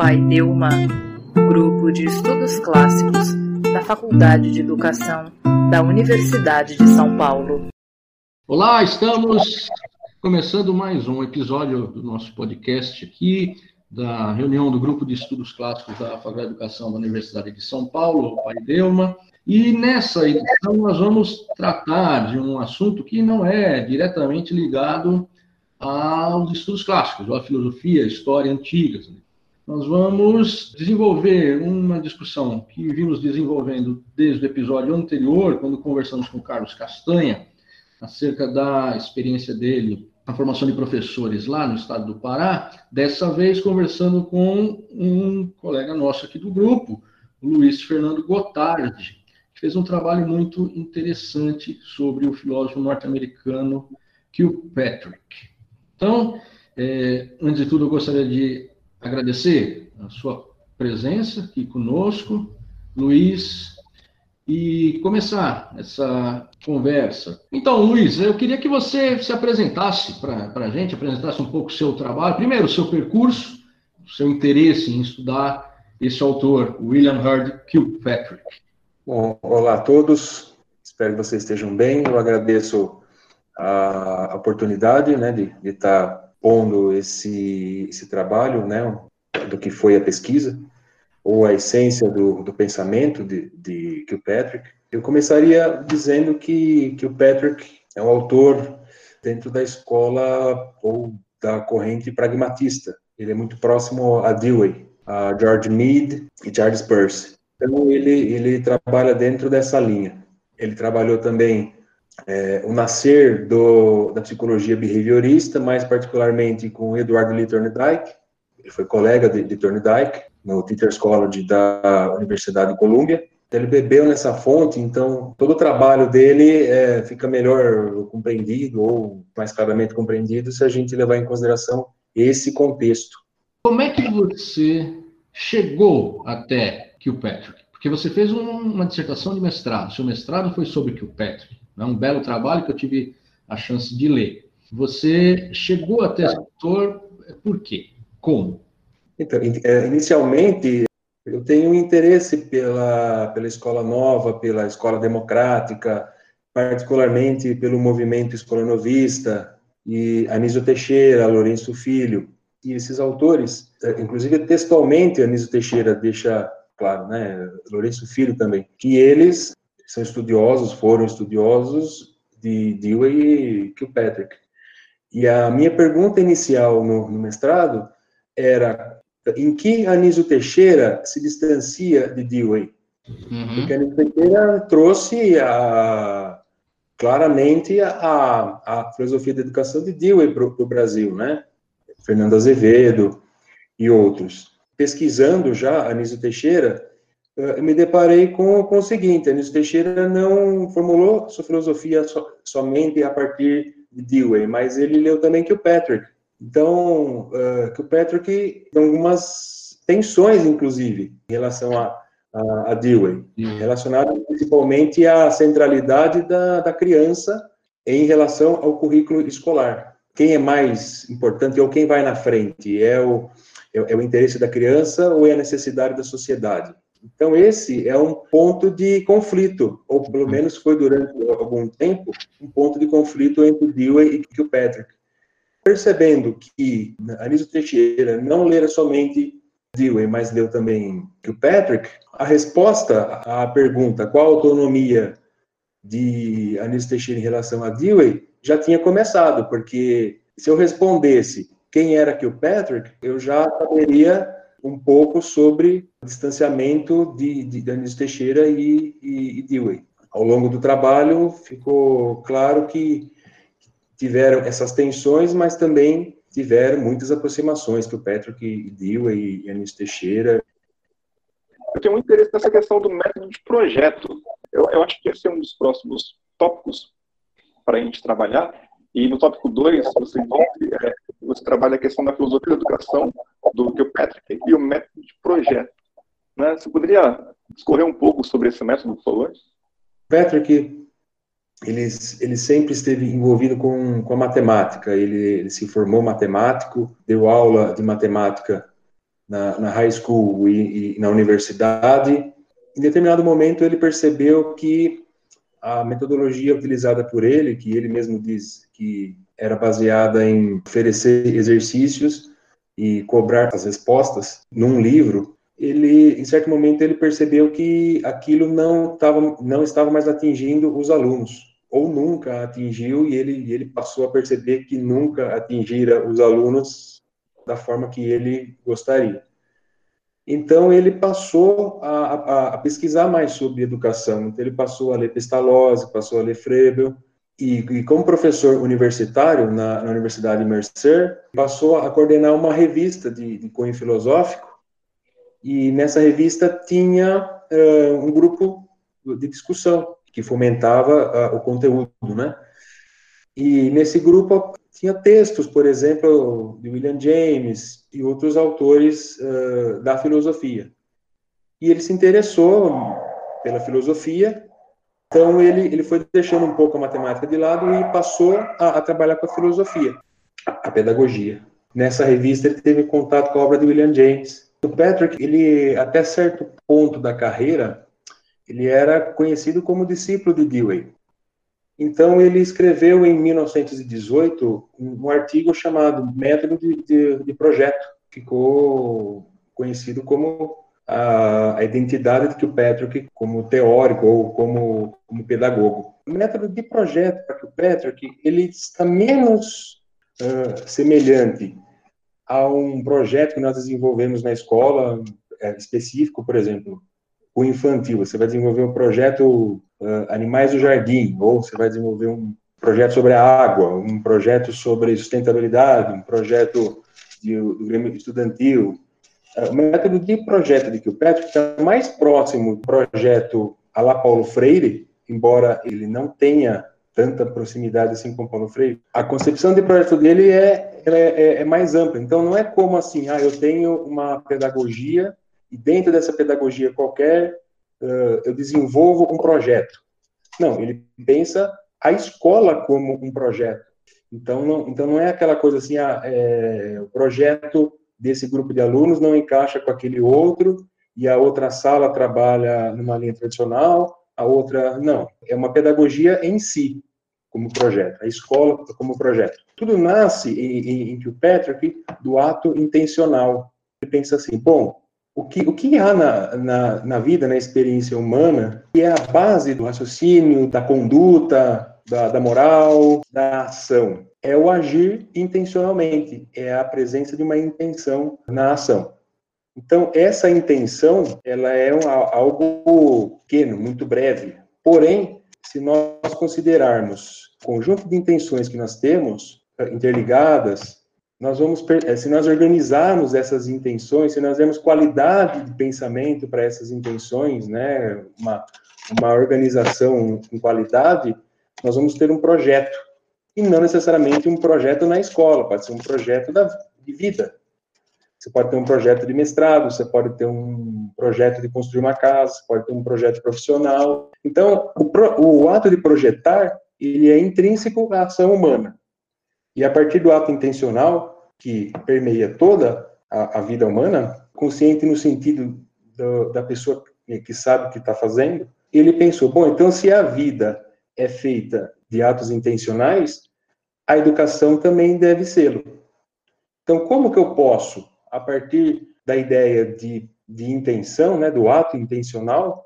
Pai Delma, Grupo de Estudos Clássicos da Faculdade de Educação da Universidade de São Paulo. Olá, estamos começando mais um episódio do nosso podcast aqui, da reunião do Grupo de Estudos Clássicos da Faculdade de Educação da Universidade de São Paulo, Pai Delma. E nessa edição nós vamos tratar de um assunto que não é diretamente ligado aos estudos clássicos, à filosofia, à história antigas. Nós vamos desenvolver uma discussão que vimos desenvolvendo desde o episódio anterior, quando conversamos com o Carlos Castanha, acerca da experiência dele na formação de professores lá no estado do Pará, dessa vez conversando com um colega nosso aqui do grupo, Luiz Fernando Gotardi, que fez um trabalho muito interessante sobre o filósofo norte-americano Kilpatrick. Então, é, antes de tudo, eu gostaria de agradecer a sua presença aqui conosco, Luiz, e começar essa conversa. Então, Luiz, eu queria que você se apresentasse para a gente, apresentasse um pouco o seu trabalho, primeiro o seu percurso, o seu interesse em estudar esse autor, William Hurd Kilpatrick. Bom, olá a todos, espero que vocês estejam bem, eu agradeço a oportunidade né, de estar tá pondo esse, esse trabalho, né, do que foi a pesquisa, ou a essência do, do pensamento de, de Kilpatrick. Eu começaria dizendo que, que o Patrick é um autor dentro da escola ou da corrente pragmatista. Ele é muito próximo a Dewey, a George Mead e Charles Peirce. Então ele ele trabalha dentro dessa linha. Ele trabalhou também é, o nascer do, da psicologia behaviorista, mais particularmente com Eduardo Lee Thorndike. Ele foi colega de, de Thorndike no Teachers College da Universidade de Columbia. Ele bebeu nessa fonte, então todo o trabalho dele é, fica melhor compreendido ou mais claramente compreendido se a gente levar em consideração esse contexto. Como é que você chegou até Kilpatrick? Porque você fez um, uma dissertação de mestrado. Seu mestrado foi sobre Kilpatrick. É um belo trabalho que eu tive a chance de ler. Você chegou até autor por quê? Como? Então, é, inicialmente, eu tenho interesse pela, pela escola nova, pela escola democrática, particularmente pelo movimento escolanovista, e Anísio Teixeira, Lourenço Filho, e esses autores, é, inclusive textualmente Anísio Teixeira deixa claro, né, Lourenço Filho também, que eles são estudiosos, foram estudiosos de Dewey e Kilpatrick. E a minha pergunta inicial no, no mestrado era em que Anísio Teixeira se distancia de Dewey? Uhum. Porque Anísio Teixeira trouxe a, claramente a, a filosofia da educação de Dewey para o Brasil, né? Fernando Azevedo e outros. Pesquisando já Anísio Teixeira, eu me deparei com, com o seguinte, Anísio Teixeira não formulou sua filosofia so, somente a partir de Dewey, mas ele leu também Kilpatrick. Então, uh, Kilpatrick tem algumas tensões, inclusive, em relação a, a, a Dewey, uhum. principalmente à centralidade da, da criança em relação ao currículo escolar. Quem é mais importante ou quem vai na frente? É o, é, é o interesse da criança ou é a necessidade da sociedade? Então, esse é um ponto de conflito, ou pelo uhum. menos foi durante algum tempo, um ponto de conflito entre Dewey e Kilpatrick. Percebendo que Anísio Teixeira não lera somente Dewey, mas leu também Kilpatrick, a resposta à pergunta qual a autonomia de Anísio Teixeira em relação a Dewey já tinha começado, porque se eu respondesse quem era Kilpatrick, eu já saberia um pouco sobre distanciamento de, de, Anísio Teixeira e, e, e Dewey. Ao longo do trabalho, ficou claro que tiveram essas tensões, mas também tiveram muitas aproximações que o Patrick e Dewey e Anísio Teixeira. Eu tenho muito interesse nessa questão do método de projeto. Eu, eu acho que esse é um dos próximos tópicos para a gente trabalhar. E no tópico 2, você, é, você trabalha a questão da filosofia da educação do Patrick e o método de projeto. Né? Você poderia discorrer um pouco sobre esse método, por favor? Patrick, ele, ele sempre esteve envolvido com, com a matemática. Ele, ele se formou matemático, deu aula de matemática na, na high school e, e na universidade. Em determinado momento, ele percebeu que a metodologia utilizada por ele, que ele mesmo diz que era baseada em oferecer exercícios e cobrar as respostas num livro, ele, em certo momento, ele percebeu que aquilo não, tava, não estava mais atingindo os alunos, ou nunca atingiu, e ele, ele passou a perceber que nunca atingira os alunos da forma que ele gostaria. Então, ele passou a, a, a, pesquisar mais sobre educação. Então, ele passou a ler Pestalozzi, passou a ler Frebel, e, e como professor universitário na, na, Universidade Mercer, passou a coordenar uma revista de, de cunho filosófico, e nessa revista tinha uh, um grupo de discussão que fomentava uh, o conteúdo, né? E nesse grupo tinha textos, por exemplo, de William James e outros autores uh, da filosofia. E ele se interessou pela filosofia, então ele, ele foi deixando um pouco a matemática de lado e passou a, a trabalhar com a filosofia, a, a, pedagogia. Nessa revista ele teve contato com a obra de William James. O Patrick, ele até certo ponto da carreira, ele era conhecido como discípulo de Dewey. Então, ele escreveu em 1918 um, artigo chamado Método de, de, de Projeto, ficou conhecido como a, a, identidade de Kilpatrick como teórico ou como, como pedagogo. O método de projeto para Kilpatrick, ele está menos uh, semelhante a um projeto que nós desenvolvemos na escola, é, específico, por exemplo, o infantil. Você vai desenvolver um projeto uh, Animais do Jardim, ou você vai desenvolver um projeto sobre a água, um projeto sobre sustentabilidade, um projeto de, do Grêmio Estudantil. Uh, o método de projeto de Kilpatrick está mais próximo do projeto a Paulo Freire, embora ele não tenha tanta proximidade assim com Paulo Freire. A concepção de projeto dele é, é, é mais ampla. Então, não é como assim, ah, eu tenho uma pedagogia e dentro dessa pedagogia qualquer, uh, eu desenvolvo um projeto. Não, ele pensa a escola como um projeto. Então não, então não é aquela coisa assim, ah, é, o projeto desse grupo de alunos não encaixa com aquele outro, e a outra sala trabalha numa linha tradicional, a outra não. É uma pedagogia em si, como projeto, a escola como projeto. Tudo nasce em, em, em Patrick do ato intencional. Ele pensa assim, bom, o que, o que há na, na, na vida, na experiência humana, que é a base do raciocínio, da conduta, da, da moral, da ação? É o agir intencionalmente, é a presença de uma intenção na ação. Então, essa intenção, ela é um, algo pequeno, muito breve. Porém, se nós considerarmos o conjunto de intenções que nós temos, interligadas, nós vamos, eh, se nós organizarmos essas intenções, se nós demos qualidade de pensamento para essas intenções, né, uma, uma organização com qualidade, nós vamos ter um projeto. E não necessariamente um projeto na escola, pode ser um projeto da, de vida. Você pode ter um projeto de mestrado, você pode ter um projeto de construir uma casa, você pode ter um projeto profissional. Então, o, pro, o ato de projetar, ele é intrínseco à ação humana. E a partir do ato intencional, que permeia toda a, a vida humana, consciente no sentido do, da pessoa que sabe o que está fazendo, ele pensou: bom, então se a vida é feita de atos intencionais, a educação também deve ser. Então, como que eu posso, a partir da ideia de, de intenção, né, do ato intencional,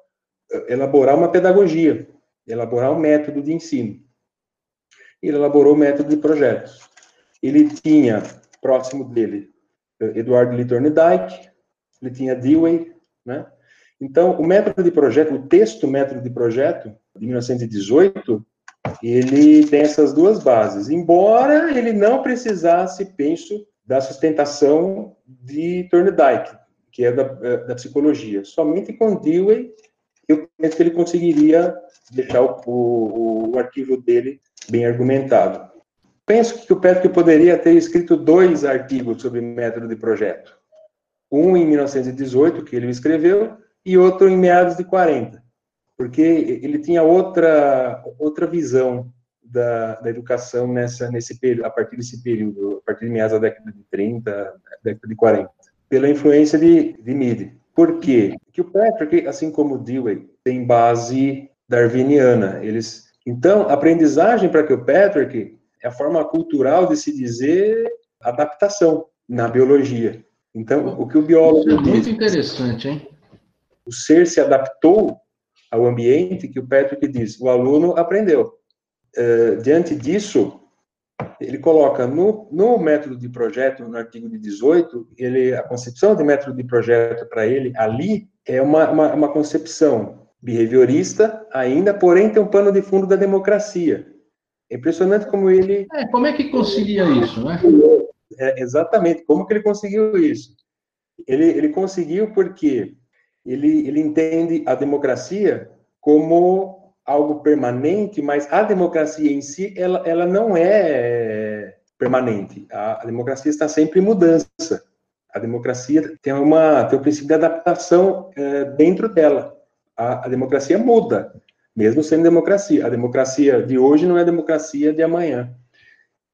elaborar uma pedagogia, elaborar um método de ensino? Ele elaborou o método de projetos. Ele tinha, próximo dele, Eduardo Litorne-Dyke, ele tinha Dewey, né? Então, o método de projeto, o texto método de projeto, de 1918, ele tem essas duas bases, embora ele não precisasse, penso, da sustentação de Thorndike, que é da, da psicologia. Somente com Dewey, eu penso que ele conseguiria deixar o, o, o arquivo dele bem argumentado. Penso que o Patrick poderia ter escrito dois artigos sobre método de projeto. Um em 1918, que ele escreveu, e outro em meados de 40, porque ele tinha outra, outra visão da, da educação nessa, nesse período, a partir desse período, a partir de meados da década de 30, década de 40. pela influência de, de Mead. Por quê? Porque o Patrick, assim como o Dewey, tem base darwiniana. Eles, então, aprendizagem para que o Patrick é a forma cultural de se dizer adaptação na biologia. Então, o que o biólogo Isso é muito diz, interessante, hein? O ser se adaptou ao ambiente que o Patrick diz. O aluno aprendeu. Uh, diante disso, ele coloca no, no método de projeto, no artigo de 18, ele, a concepção de método de projeto para ele ali é uma, uma, uma, concepção behaviorista ainda, porém tem um pano de fundo da democracia. É impressionante como ele... É, como é que concilia isso, né? É, exatamente, como que ele conseguiu isso? Ele, ele conseguiu porque ele, ele entende a democracia como algo permanente, mas a democracia em si, ela, ela não é permanente. A, a democracia está sempre em mudança. A democracia tem, uma, tem um princípio de adaptação é, dentro dela. A, a, democracia muda, mesmo sendo democracia. A democracia de hoje não é a democracia de amanhã.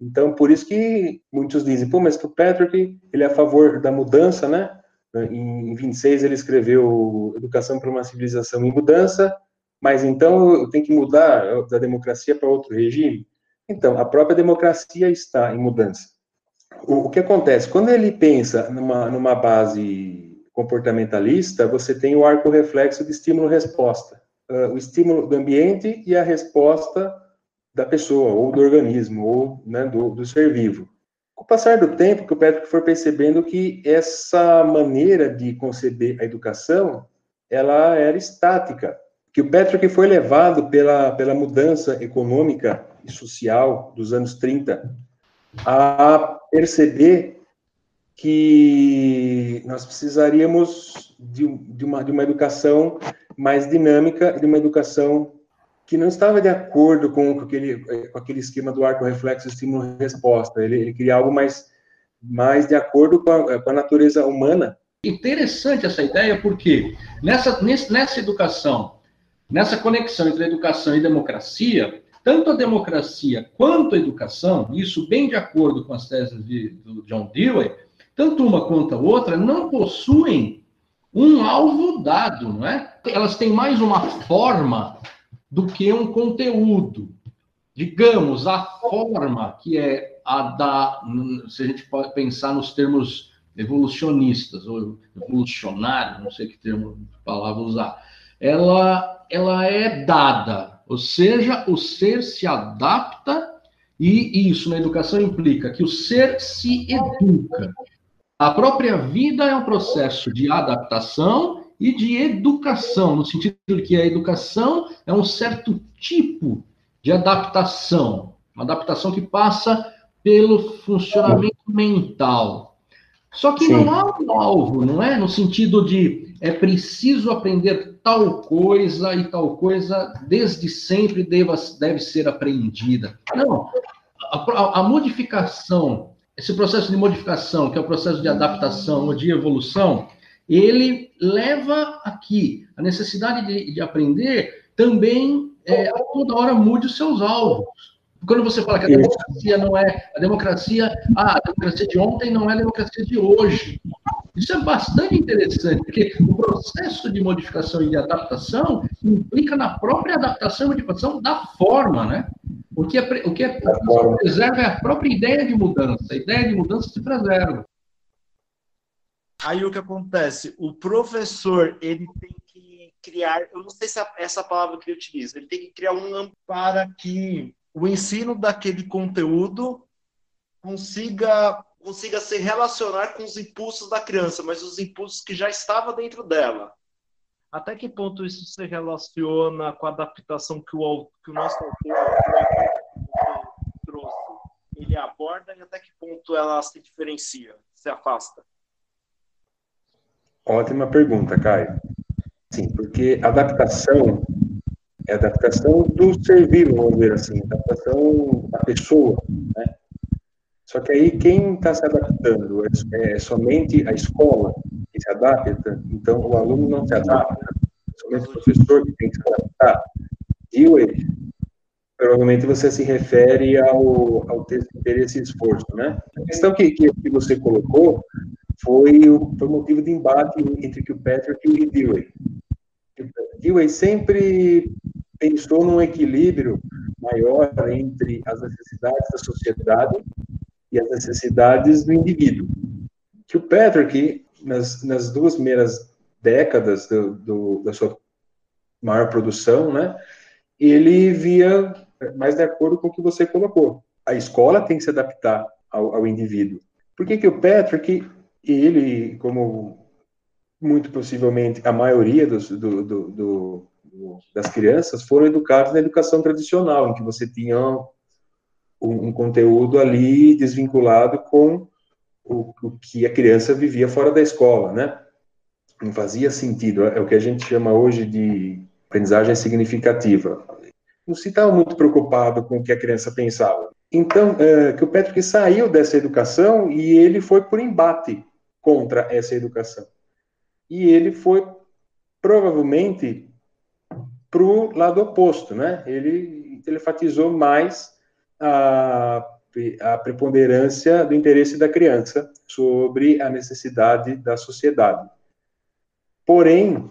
Então, por isso que muitos dizem, pô, mas o Patrick, ele é a favor da mudança, né? Em 26 ele escreveu Educação para uma Civilização em Mudança, mas então eu tenho que mudar da democracia para outro regime? Então, a própria democracia está em mudança. O, o que acontece? Quando ele pensa numa, numa base comportamentalista, você tem o arco reflexo de estímulo-resposta. Uh, o estímulo do ambiente e a resposta da pessoa, ou do organismo, ou né, do, do ser vivo. Com o passar do tempo, que o Patrick for percebendo que essa maneira de conceber a educação, ela era estática que o Patrick foi levado pela, pela mudança econômica e social dos anos 30 a perceber que nós precisaríamos de, de, uma, de uma educação mais dinâmica, de uma educação que não estava de acordo com, com, aquele, com aquele esquema do arco reflexo estímulo-resposta. Ele, ele, queria algo mais, mais de acordo com a, com a natureza humana. Interessante essa ideia, porque nessa, nessa educação nessa conexão entre educação e democracia, tanto a democracia quanto a educação, isso bem de acordo com as teses de, do John Dewey, tanto uma quanto a outra não possuem um alvo dado, não é? Elas têm mais uma forma do que um conteúdo. Digamos, a forma que é a da, se a gente pode pensar nos termos evolucionistas ou evolucionários, não sei que termo palavra usar, ela ela é dada, ou seja, o ser se adapta e isso na educação implica que o ser se educa. A própria vida é um processo de adaptação e de educação, no sentido de que a educação é um certo tipo de adaptação, uma adaptação que passa pelo funcionamento mental. Só que Sim. não há um alvo, não é? No sentido de é preciso aprender tal coisa e tal coisa desde sempre deva, deve ser aprendida. Não, a, a, a, modificação, esse processo de modificação, que é o processo de adaptação ou de evolução, ele leva aqui a necessidade de, de aprender também é, a toda hora mude os seus alvos. Quando você fala que a democracia não é a democracia, ah, a democracia de ontem não é a democracia de hoje. Isso é bastante interessante, porque o processo de modificação e de adaptação implica na própria adaptação e modificação da forma, né? O que, é, o que é, o preserva é a própria ideia de mudança. A ideia de mudança se preserva. Aí o que acontece? O professor, ele tem que criar, eu não sei se é essa palavra que ele utiliza, ele tem que criar um para que o ensino daquele conteúdo consiga consiga se relacionar com os impulsos da criança, mas os impulsos que já estavam dentro dela. Até que ponto isso se relaciona com a adaptação que o, que o nosso autor trouxe? Ele aborda e até que ponto ela se diferencia, se afasta? Ótima pergunta, Caio. Sim, porque adaptação é adaptação do ser vivo, vamos dizer assim, adaptação da pessoa, né? Só que aí quem está se adaptando é, é, somente a escola que se adapta, então o aluno não se adapta, somente o professor que tem que se adaptar. Dewey, provavelmente você se refere ao, ao texto interesse e esforço, né? A questão que, que, que você colocou foi o foi motivo de embate entre Kilpatrick e o Dewey. Dewey sempre pensou num equilíbrio maior entre as necessidades da sociedade e as necessidades do indivíduo. Kilpatrick, nas, nas duas primeiras décadas do, do, da sua maior produção, né, ele via mais de acordo com o que você colocou. A escola tem que se adaptar ao, ao indivíduo. Por que, que o Patrick, ele, como muito possivelmente a maioria dos, do, do, do, das crianças, foram educados na educação tradicional, em que você tinha um, um conteúdo ali desvinculado com o, o, que a criança vivia fora da escola, né? Não fazia sentido. É o que a gente chama hoje de aprendizagem significativa. Não se estava muito preocupado com o que a criança pensava. Então, é, que o Patrick saiu dessa educação e ele foi por embate contra essa educação. E ele foi provavelmente para o lado oposto, né? Ele telefatizou mais a, a preponderância do interesse da criança sobre a necessidade da sociedade. Porém,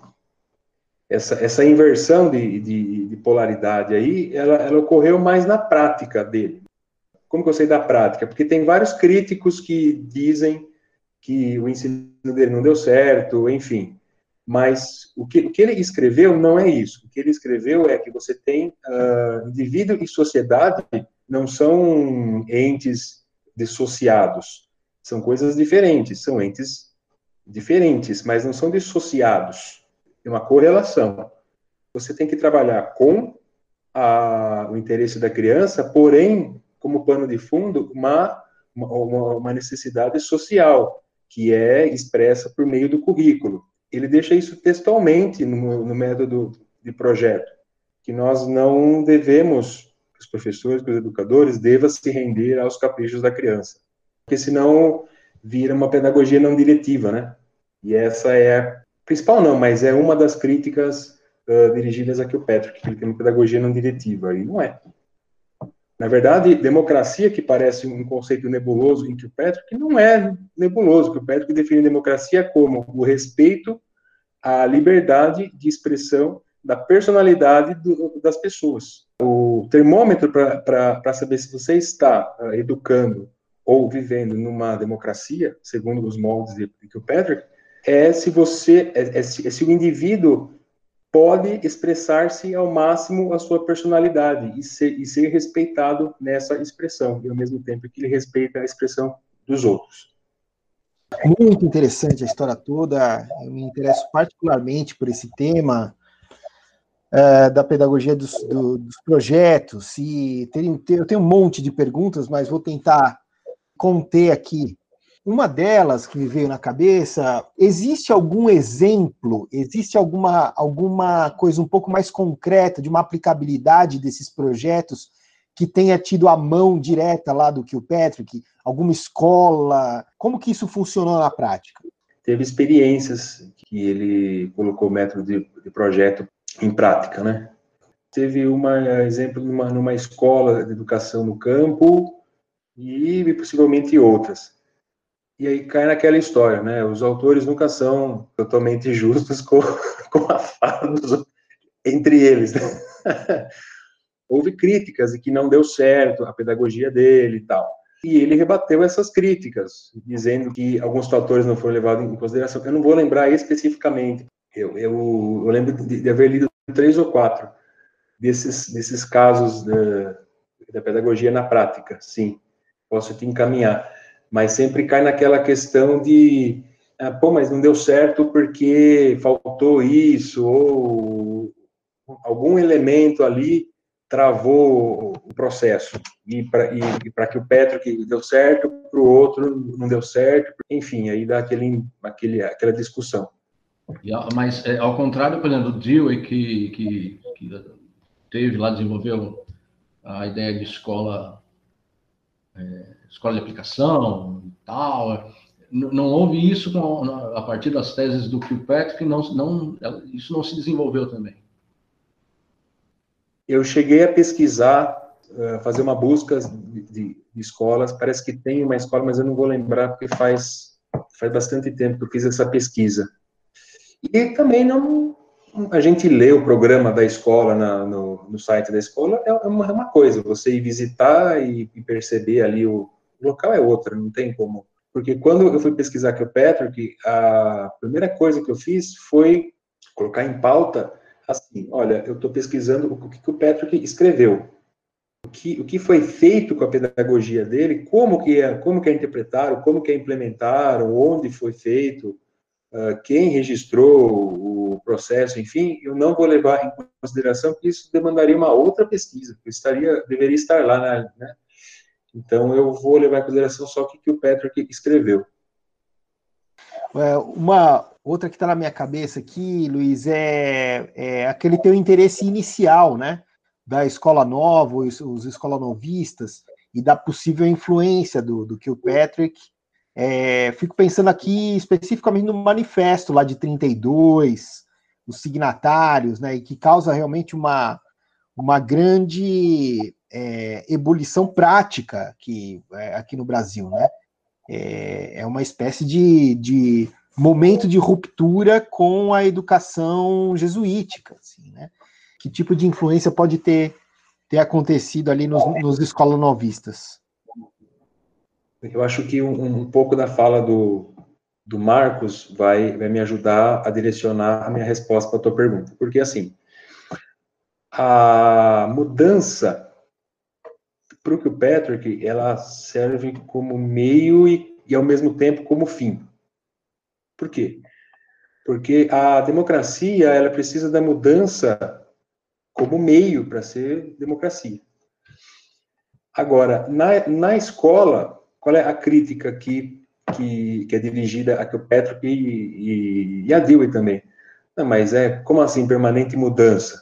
essa, essa inversão de, de, de polaridade aí, ela, ela ocorreu mais na prática dele. Como que eu sei da prática? Porque tem vários críticos que dizem que o ensino dele não deu certo, enfim. Mas o que, o que ele escreveu não é isso. O que ele escreveu é que você tem uh, indivíduo e sociedade não são entes dissociados, são coisas diferentes, são entes diferentes, mas não são dissociados. Tem uma correlação. Você tem que trabalhar com a, o interesse da criança, porém como pano de fundo uma, uma, uma necessidade social, que é expressa por meio do currículo. Ele deixa isso textualmente no, no método de projeto, que nós não devemos, os professores, os educadores, deva se render aos caprichos da criança, porque senão vira uma pedagogia não diretiva, né? E essa é a principal não, mas é uma das críticas uh, dirigidas aqui ao Patrick, que ele tem uma pedagogia não diretiva, e não é. Na verdade, democracia, que parece um conceito nebuloso em que o Patrick não é nebuloso, que o Patrick define democracia como o respeito à liberdade de expressão da personalidade do, das pessoas. O termômetro para saber se você está uh, educando ou vivendo numa democracia, segundo os moldes de, de Patrick, é se você, é, é, se, é se o indivíduo pode expressar-se ao máximo a sua personalidade e ser, e ser respeitado nessa expressão, e ao mesmo tempo que ele respeita a expressão dos outros. Muito interessante a história toda, eu me interesso particularmente por esse tema é, da pedagogia dos, do, dos projetos, e tenho, eu tenho um monte de perguntas, mas vou tentar conter aqui uma delas que me veio na cabeça, existe algum exemplo, existe alguma, alguma coisa um pouco mais concreta de uma aplicabilidade desses projetos que tenha tido a mão direta lá do Kilpatrick? Alguma escola? Como que isso funcionou na prática? Teve experiências que ele colocou o método de, de projeto em prática, né? Teve um exemplo numa, numa escola de educação no campo e possivelmente outras e aí cai naquela história, né? Os autores nunca são totalmente justos com, com a fala dos, entre eles. Né? Houve críticas e que não deu certo a pedagogia dele e tal. E ele rebateu essas críticas, dizendo que alguns fatores não foram levados em consideração. Eu não vou lembrar especificamente. Eu, eu, eu lembro de, de, haver lido três ou quatro desses, desses casos da, da pedagogia na prática, sim. Posso te encaminhar mas sempre cai naquela questão de, ah, pô, mas não deu certo porque faltou isso, ou algum elemento ali travou o processo. E para que o Petro que deu certo, para o outro não deu certo, enfim, aí dá aquele, aquele, aquela discussão. Mas, é, ao contrário, por exemplo, do Dewey, que, que, que teve lá, desenvolveu a ideia de escola é, escola de aplicação e tal. Não, não houve isso com, a partir das teses do Kilpatrick, não, não, isso não se desenvolveu também. Eu cheguei a pesquisar, uh, fazer uma busca de, de, escolas. Parece que tem uma escola, mas eu não vou lembrar porque faz faz bastante tempo que eu fiz essa pesquisa. E também não, a gente lê o programa da escola na, no, no, site da escola é uma, é uma coisa, você ir visitar e, e, perceber ali o, local é outra, não tem como. Porque quando eu fui pesquisar aqui o Patrick, a primeira coisa que eu fiz foi colocar em pauta assim, olha, eu estou pesquisando o que, que o Patrick escreveu, o que, o que foi feito com a pedagogia dele, como que é, como que é interpretaram, como que é implementaram, onde foi feito, quem registrou o processo, enfim, eu não vou levar em consideração que isso demandaria uma outra pesquisa, que estaria, deveria estar lá, na, né? Então, eu vou levar em consideração só o que, o Patrick escreveu. É, uma outra que está na minha cabeça aqui, Luiz, é, é, aquele teu interesse inicial, né? Da escola nova, os, os escola novistas, e da possível influência do, do que o Patrick é, fico pensando aqui especificamente no manifesto lá de 32, os signatários, né, e que causa realmente uma, uma grande é, ebulição prática aqui, é, aqui no Brasil, né? É, é uma espécie de, de momento de ruptura com a educação jesuítica, assim, né? Que tipo de influência pode ter, ter acontecido ali nos, nos escolas novistas? Eu acho que um, um pouco da fala do, do Marcos vai, vai me ajudar a direcionar a minha resposta para a tua pergunta. Porque, assim, a mudança para o Patrick, ela serve como meio e, e, ao mesmo tempo, como fim. Por quê? Porque a democracia, ela precisa da mudança como meio para ser democracia. Agora, na, na escola, qual é a crítica que, que, que é dirigida a Petro e, e, e a Dewey também? Não, mas é, como assim, permanente mudança?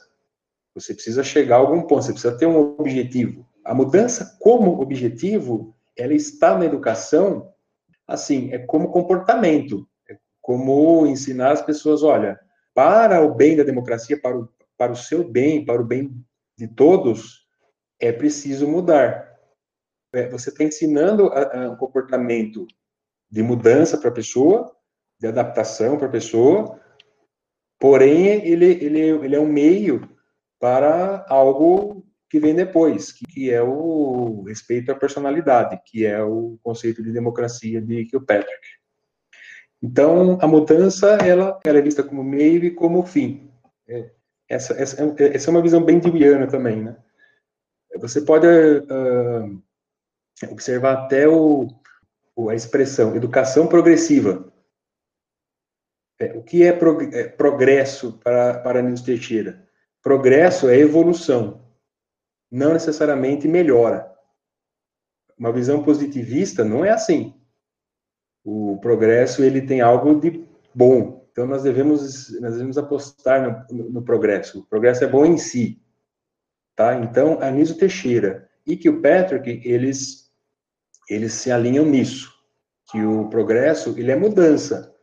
Você precisa chegar a algum ponto, você precisa ter um objetivo. A mudança como objetivo, ela está na educação, assim, é como comportamento, é como ensinar as pessoas, olha, para o bem da democracia, para o, para o seu bem, para o bem de todos, é preciso mudar. É, você está ensinando um comportamento de mudança para a pessoa, de adaptação para a pessoa, porém ele, ele, ele é um meio para algo que vem depois, que é o respeito à personalidade, que é o conceito de democracia de Kilpatrick. Então, a mudança, ela, ela é vista como meio e como fim. É, essa, essa, essa é uma visão bem dewiana também, né? Você pode uh, observar até o, a expressão educação progressiva. É, o que é, prog é progresso para, para Nilson Teixeira? Progresso é evolução, não necessariamente melhora. Uma visão positivista não é assim. O progresso ele tem algo de bom. Então nós devemos nós devemos apostar no, no, no progresso. O progresso é bom em si, tá? Então Anísio Teixeira e que o Patrick eles eles se alinham nisso, que o progresso ele é mudança,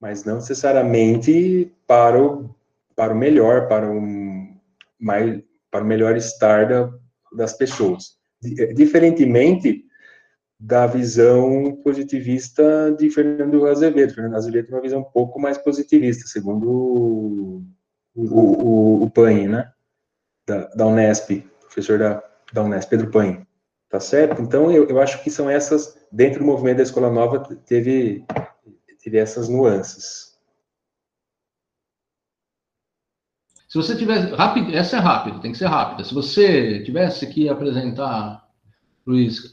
mas não necessariamente para o, para o melhor, para um mais, para o melhor estar da, das pessoas. Eh, diferentemente da visão positivista de Fernando Azevedo. Fernando Azevedo tem uma visão um pouco mais positivista, segundo o, o, o, o Paine, né? Da, da Unesp, professor da, da Unesp, Pedro Paine. Tá certo? Então, eu, eu acho que são essas, dentro do movimento da Escola Nova, teve, teve essas nuances. Se você tivesse. Rápido, essa é rápida, tem que ser rápida. Se você tivesse que apresentar, Luiz,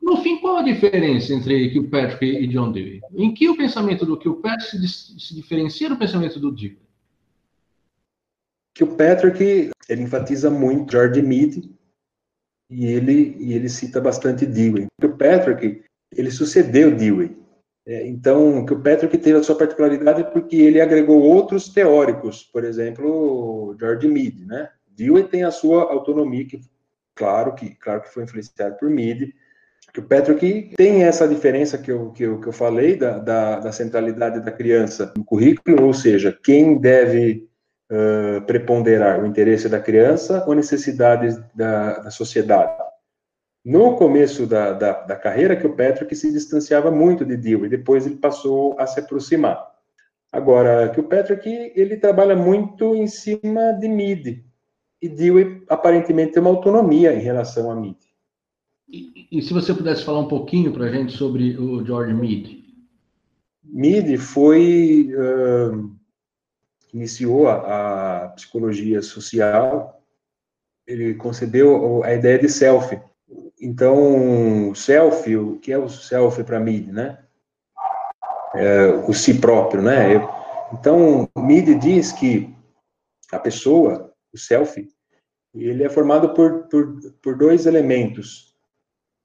no fim, qual a diferença entre Kilpatrick e John Dewey? Em que o pensamento do Kilpatrick se, se diferencia do pensamento do Dewey? Kilpatrick, ele enfatiza muito George Meade, e ele, e ele cita bastante Dewey. O Patrick, ele sucedeu Dewey. É, então, Patrick teve a sua particularidade porque ele agregou outros teóricos, por exemplo, George Meade, né? Dewey tem a sua autonomia, que claro que, claro que foi influenciado por Meade, que o Patrick tem essa diferença que eu, que eu, que eu falei da, da, da centralidade da criança no currículo, ou seja, quem deve preponderar o interesse da criança ou necessidades da, da sociedade. no começo da, da, da carreira que o Patrick se distanciava muito de Dewey, depois ele passou a se aproximar. Agora, que o Patrick, ele trabalha muito em cima de MIDI, e Dewey aparentemente tem uma autonomia em relação a MIDI. E, e se você pudesse falar um pouquinho para a gente sobre o George Mead? Mead foi uh, iniciou a, a, psicologia social. Ele concebeu a ideia de self. Então, self, o que é o self para Mead, né? É, o si próprio, né? Então, Mead diz que a pessoa, o self, ele é formado por, por, por dois elementos,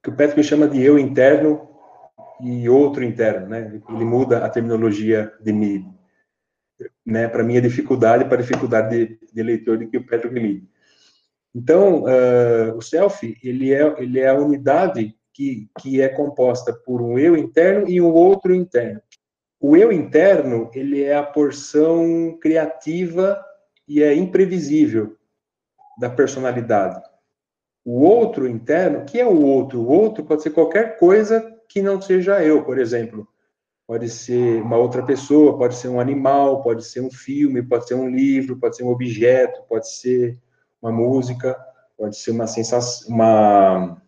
que o Patrick chama de eu interno e outro interno, né? Ele muda a terminologia de Mead. Né? Para é dificuldade para dificuldade de, de leitor de que o Patrick Mead. Então, uh, o self, ele é, ele é a unidade que, que é composta por um eu interno e um outro interno. O eu interno, ele é a porção criativa e é imprevisível da personalidade. O outro interno, que é o outro? O outro pode ser qualquer coisa que não seja eu, por exemplo. Pode ser uma outra pessoa, pode ser um animal, pode ser um filme, pode ser um livro, pode ser um objeto, pode ser uma música, pode ser uma sensação, uma,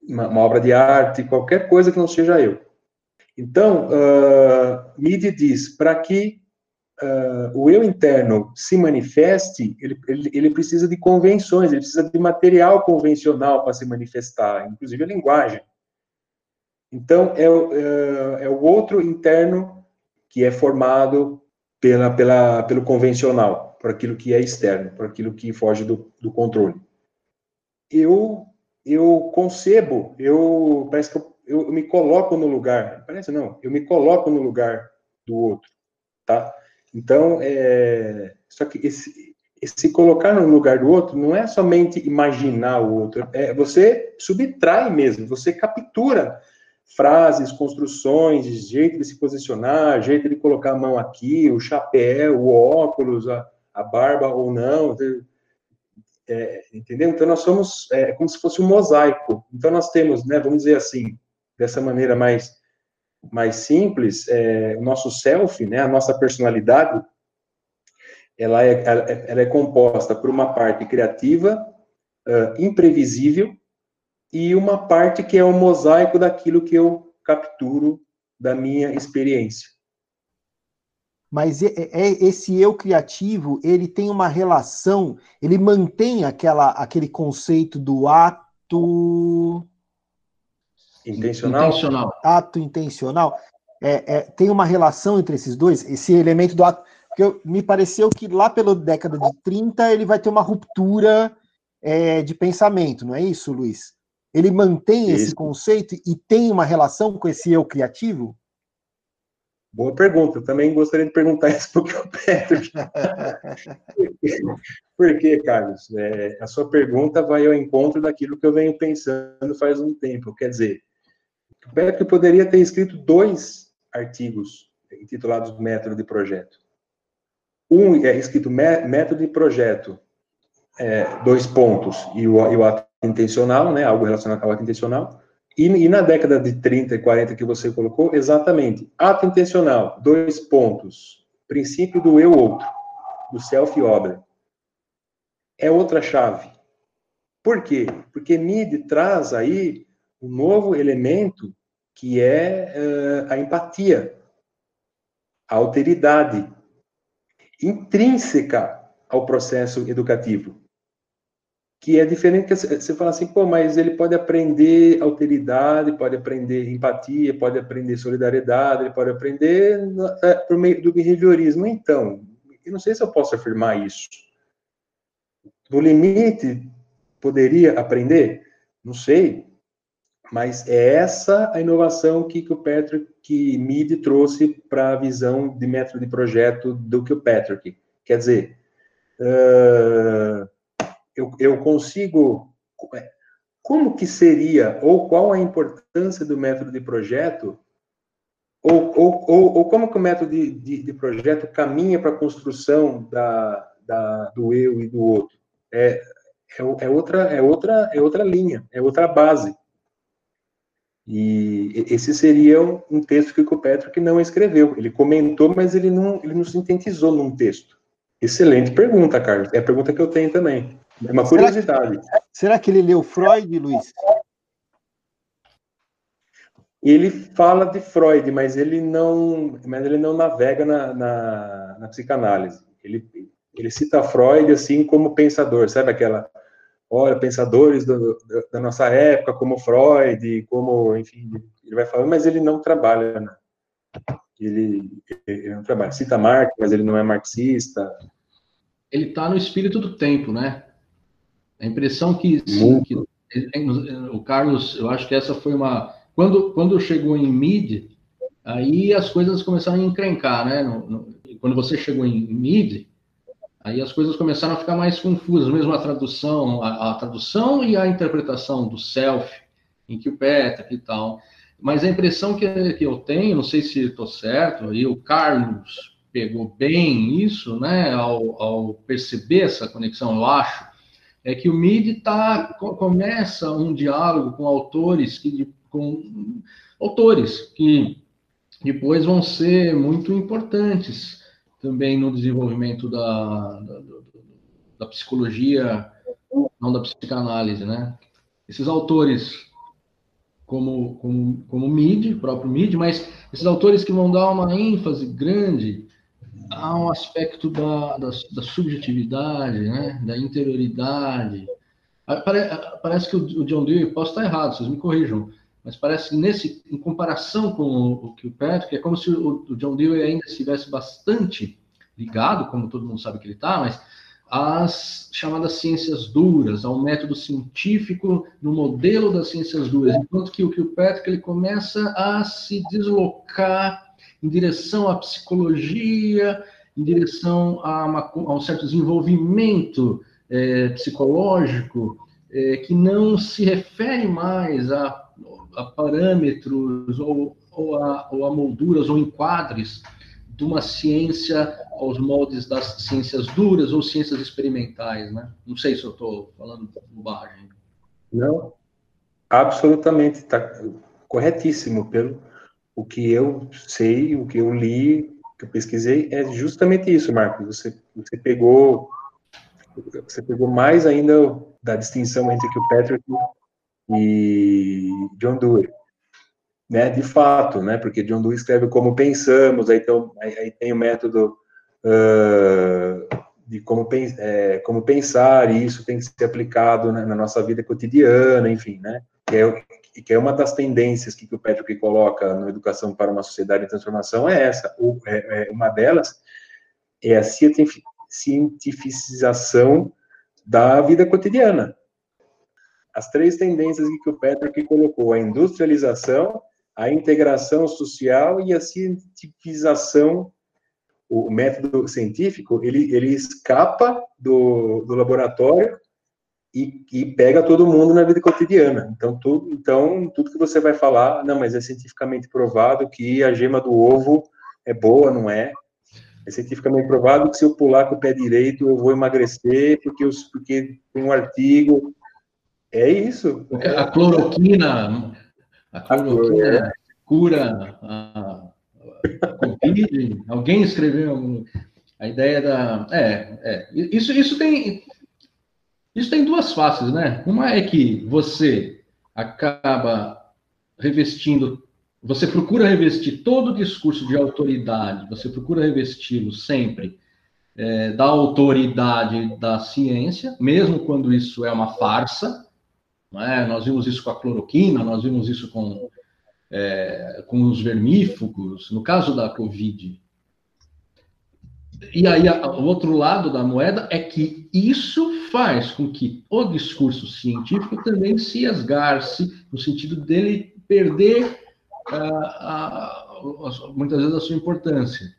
uma, uma obra de arte, qualquer coisa que não seja eu. Então, uh, diz, para que uh, o eu interno se manifeste, ele, ele, ele, precisa de convenções, ele precisa de material convencional para se manifestar, inclusive a linguagem. Então, é, é, é o outro interno que é formado pela, pela, pelo convencional, por aquilo que é externo, por aquilo que foge do, do controle. Eu, eu concebo, eu parece que eu, eu, me coloco no lugar, parece não, eu me coloco no lugar do outro, tá? Então, é, só que esse, esse colocar no lugar do outro não é somente imaginar o outro, é você subtrai mesmo, você captura frases, construções, jeito de se posicionar, jeito de colocar a mão aqui, o chapéu, o óculos, a, a barba ou não, é, entendeu? Então nós somos é, como se fosse um mosaico. Então nós temos, né, vamos dizer assim, dessa maneira mais mais simples, é, o nosso self, né, a nossa personalidade, ela é, ela é composta por uma parte criativa, uh, imprevisível, e uma parte que é o mosaico daquilo que eu capturo da minha experiência. Mas esse eu criativo, ele tem uma relação, ele mantém aquela, aquele conceito do ato intencional. intencional. Ato intencional. É, é, tem uma relação entre esses dois, esse elemento do ato. Porque eu, me pareceu que lá pela década de 30 ele vai ter uma ruptura é, de pensamento, não é isso, Luiz? Ele mantém Isso. esse conceito e tem uma relação com esse eu criativo? Boa pergunta. Também gostaria de perguntar isso para o Petro. Por quê, Carlos? É, a sua pergunta vai ao encontro daquilo que eu venho pensando faz um tempo. Quer dizer, o Petro poderia ter escrito dois artigos intitulados Método de Projeto. Um é escrito Método de Projeto, é, dois pontos, e o, e o ato intencional, né, algo relacionado ao ato intencional, e, e, na década de 30 e 40 que você colocou, exatamente, ato intencional, dois pontos, princípio do eu-outro, do self-obra. É outra chave. Por quê? Porque Mid traz aí um novo elemento que é uh, a empatia, a alteridade, intrínseca ao processo educativo que é diferente você fala assim, pô, mas ele pode aprender alteridade, pode aprender empatia, pode aprender solidariedade, ele pode aprender é, por meio do behaviorismo. Então, eu não sei se eu posso afirmar isso. No limite, poderia aprender? Não sei. Mas é essa a inovação que, que o Patrick, que MIDI trouxe para a visão de método de projeto do que o Patrick. Quer dizer, uh, eu, eu consigo. É, como que seria, ou qual a importância do método de projeto, ou, ou, ou, ou como que o método de, de, de projeto caminha para a construção da, da, do eu e do outro? É, é, é, outra, é, outra, é outra linha, é outra base. E esse seria um texto que o Petro que não escreveu. Ele comentou, mas ele não, ele não sintetizou num texto. Excelente pergunta, Carlos. É a pergunta que eu tenho também. É uma curiosidade. Será que, será que ele leu Freud, Luiz? Ele fala de Freud, mas ele não, mas ele não navega na, na, na psicanálise. Ele, ele cita Freud assim como pensador, sabe aquela, olha, pensadores do, da nossa época, como Freud, como, enfim, ele vai falando, mas ele não trabalha, né? ele, ele não trabalha. Cita Marx, mas ele não é marxista. Ele está no espírito do tempo, né? A impressão que, sim, que o Carlos, eu acho que essa foi uma quando quando chegou em mid, aí as coisas começaram a encrencar, né? No, no, quando você chegou em mid, aí as coisas começaram a ficar mais confusas, mesmo a tradução, a, a tradução e a interpretação do self, em que o Petra e tal. Mas a impressão que, que eu tenho, não sei se estou certo, e o Carlos pegou bem isso, né, ao, ao perceber essa conexão, eu acho, é que o MID tá, começa um diálogo com autores que com autores que depois vão ser muito importantes também no desenvolvimento da, da, da psicologia, não da psicanálise, né? Esses autores como, como, como MID, próprio MID, mas esses autores que vão dar uma ênfase grande há um aspecto da, da, da subjetividade, né? da interioridade. Ah, parece que o John Dewey, posso estar errado, vocês me corrijam, mas parece que nesse, em comparação com o, que o Patrick, é como se o, o John Dewey ainda estivesse bastante ligado, como todo mundo sabe que ele está, mas às chamadas ciências duras, ao método científico no modelo das ciências duras, enquanto que o que o Patrick ele começa a se deslocar em direção à psicologia, em direção a, uma, a um certo desenvolvimento é, psicológico é, que não se refere mais a, a parâmetros ou, ou, a, ou a molduras ou enquadres de uma ciência aos moldes das ciências duras ou ciências experimentais, né? Não sei se eu estou falando bobagem. Não, absolutamente, está corretíssimo pelo o que eu sei, o que eu li, que eu pesquisei, é justamente isso, Marcos. Você, você pegou você pegou mais ainda da distinção entre o Patrick e John Dewey. Né, de fato, né, porque John Dewey escreve como pensamos, aí, então, aí tem o método uh, de como, é, como pensar, e isso tem que ser aplicado né, na nossa vida cotidiana, enfim, né, que é, que é uma das tendências que, que o Patrick coloca no Educação para uma Sociedade em Transformação, é essa. O, é, é, uma delas é a cientificização da vida cotidiana. As três tendências que o Patrick colocou, a industrialização, a integração social e a cientificação, o método científico, ele, ele escapa do, do laboratório e, e, pega todo mundo na vida cotidiana. Então tudo, então, tudo que você vai falar, não, mas é cientificamente provado que a gema do ovo é boa, não é? É cientificamente provado que se eu pular com o pé direito eu vou emagrecer, porque, eu, porque tem um artigo. É isso. A cloroquina, a cloroquina a cura a, a Covid. Alguém escreveu a ideia da. É, é. Isso, isso tem isso tem duas faces, né? Uma é que você acaba revestindo, você procura revestir todo o discurso de autoridade, você procura revesti-lo sempre é, da autoridade da ciência, mesmo quando isso é uma farsa. É? Nós vimos isso com a cloroquina, nós vimos isso com, é, com os vermífugos, no caso da Covid, e aí, o outro lado da moeda é que isso faz com que o discurso científico também se esgarce, no sentido dele perder, uh, muitas vezes, a sua importância.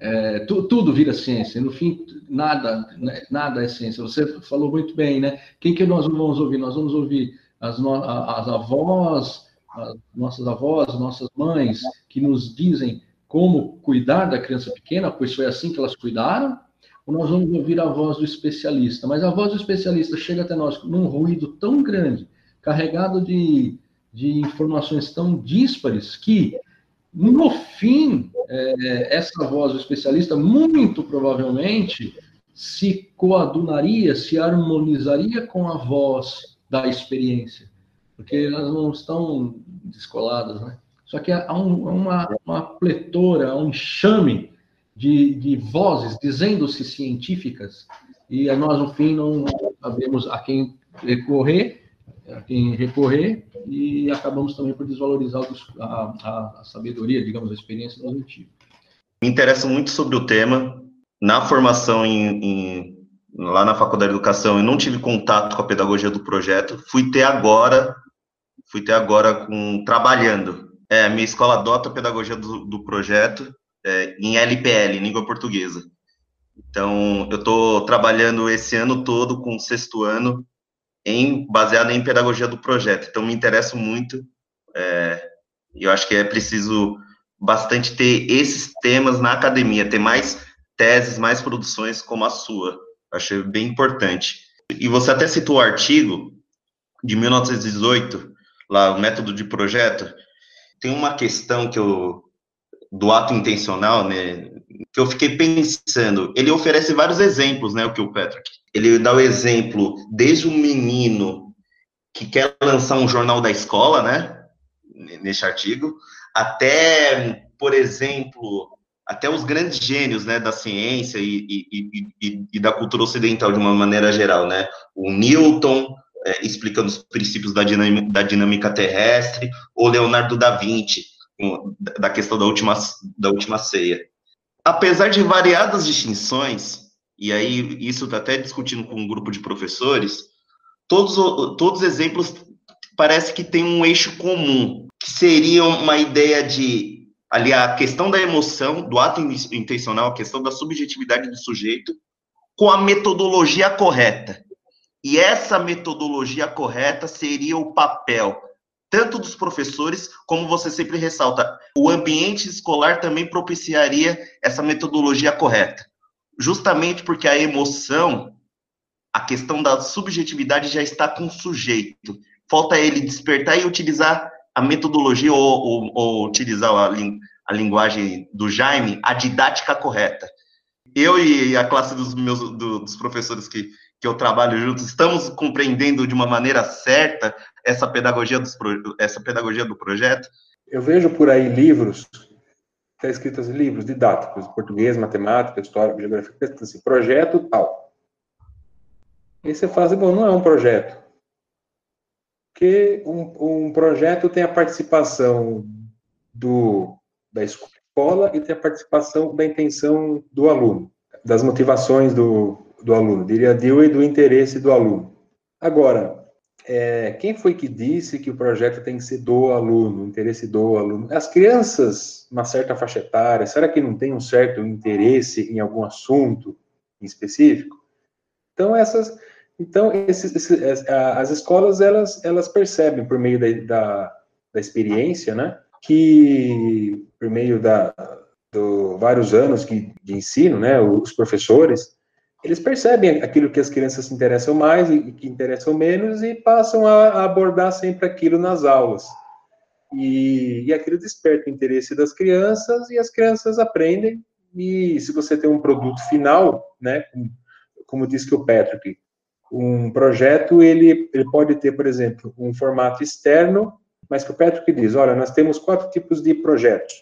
É, tu, tudo vira ciência, no fim, nada, né, nada é ciência. Você falou muito bem, né? Quem que nós vamos ouvir? Nós vamos ouvir as, no, as avós, as nossas avós, nossas mães, que nos dizem como cuidar da criança pequena, pois foi assim que elas cuidaram, ou nós vamos ouvir a voz do especialista. Mas a voz do especialista chega até nós num ruído tão grande, carregado de, de informações tão díspares, que, no fim, é, essa voz do especialista, muito provavelmente, se coadunaria, se harmonizaria com a voz da experiência, porque elas não estão descoladas, né? Só que há um, uma, uma pletora, um enxame de, de vozes dizendo-se científicas, e nós, no fim, não sabemos a quem recorrer, a quem recorrer, e acabamos também por desvalorizar a, a, a sabedoria, digamos, a experiência do antigo. Me interessa muito sobre o tema. Na formação em, em, lá na Faculdade de Educação, eu não tive contato com a pedagogia do projeto. Fui ter agora, fui ter agora com trabalhando. É, minha escola adota a pedagogia do, do projeto é, em LPL, língua portuguesa. Então, eu estou trabalhando esse ano todo com o sexto ano, em, baseado em pedagogia do projeto. Então, me interesso muito, é, eu acho que é preciso bastante ter esses temas na academia, ter mais teses, mais produções como a sua. Acho bem importante. E você até citou o artigo de 1918, lá, o método de projeto. Tem uma questão que eu, do ato intencional, né, que eu fiquei pensando. Ele oferece vários exemplos, né, o que o Patrick. Ele dá o exemplo desde um menino que quer lançar um jornal da escola, né, neste artigo, até, por exemplo, até os grandes gênios, né, da ciência e, e, e, e da cultura ocidental de uma maneira geral, né, o Newton, é, explicando os princípios da dinâmica, da dinâmica terrestre, ou Leonardo da Vinci, da questão da última, da última ceia. Apesar de variadas distinções, e aí isso está até discutindo com um grupo de professores, todos, todos os exemplos parece que tem um eixo comum, que seria uma ideia de ali a questão da emoção, do ato intencional, a questão da subjetividade do sujeito, com a metodologia correta. E essa metodologia correta seria o papel tanto dos professores, como você sempre ressalta, o ambiente escolar também propiciaria essa metodologia correta. Justamente porque a emoção, a questão da subjetividade já está com o sujeito. Falta ele despertar e utilizar a metodologia ou, ou, ou utilizar a, a linguagem do Jaime, a didática correta. Eu e a classe dos meus do, dos professores que, que eu trabalho juntos estamos compreendendo de uma maneira certa essa pedagogia, dos, essa pedagogia do projeto? Eu vejo por aí livros, está escritos assim, livros didáticos, português, matemática, história, geografia, assim, projeto tal. E você fala assim, bom, não é um projeto. Porque um, um projeto tem a participação do, da escola e tem a participação da intenção do aluno, das motivações do, do aluno, diria eu, e do interesse do aluno. Agora, é, quem foi que disse que o projeto tem que ser do aluno, interesse do aluno? As crianças, uma certa faixa etária, será que não tem um certo interesse em algum assunto em específico? Então, essas, então esses, esses, as escolas, elas, elas percebem por meio da, da, da experiência, né, que por meio da, do vários anos que, de ensino, né, os professores, eles percebem aquilo que as crianças se interessam mais e que interessam menos e passam a, abordar sempre aquilo nas aulas. E, e aquilo desperta o interesse das crianças e as crianças aprendem. E se você tem um produto final, né, como, disse que o Patrick, um projeto ele, ele pode ter, por exemplo, um formato externo, mas que o Patrick diz, olha, nós temos quatro tipos de projetos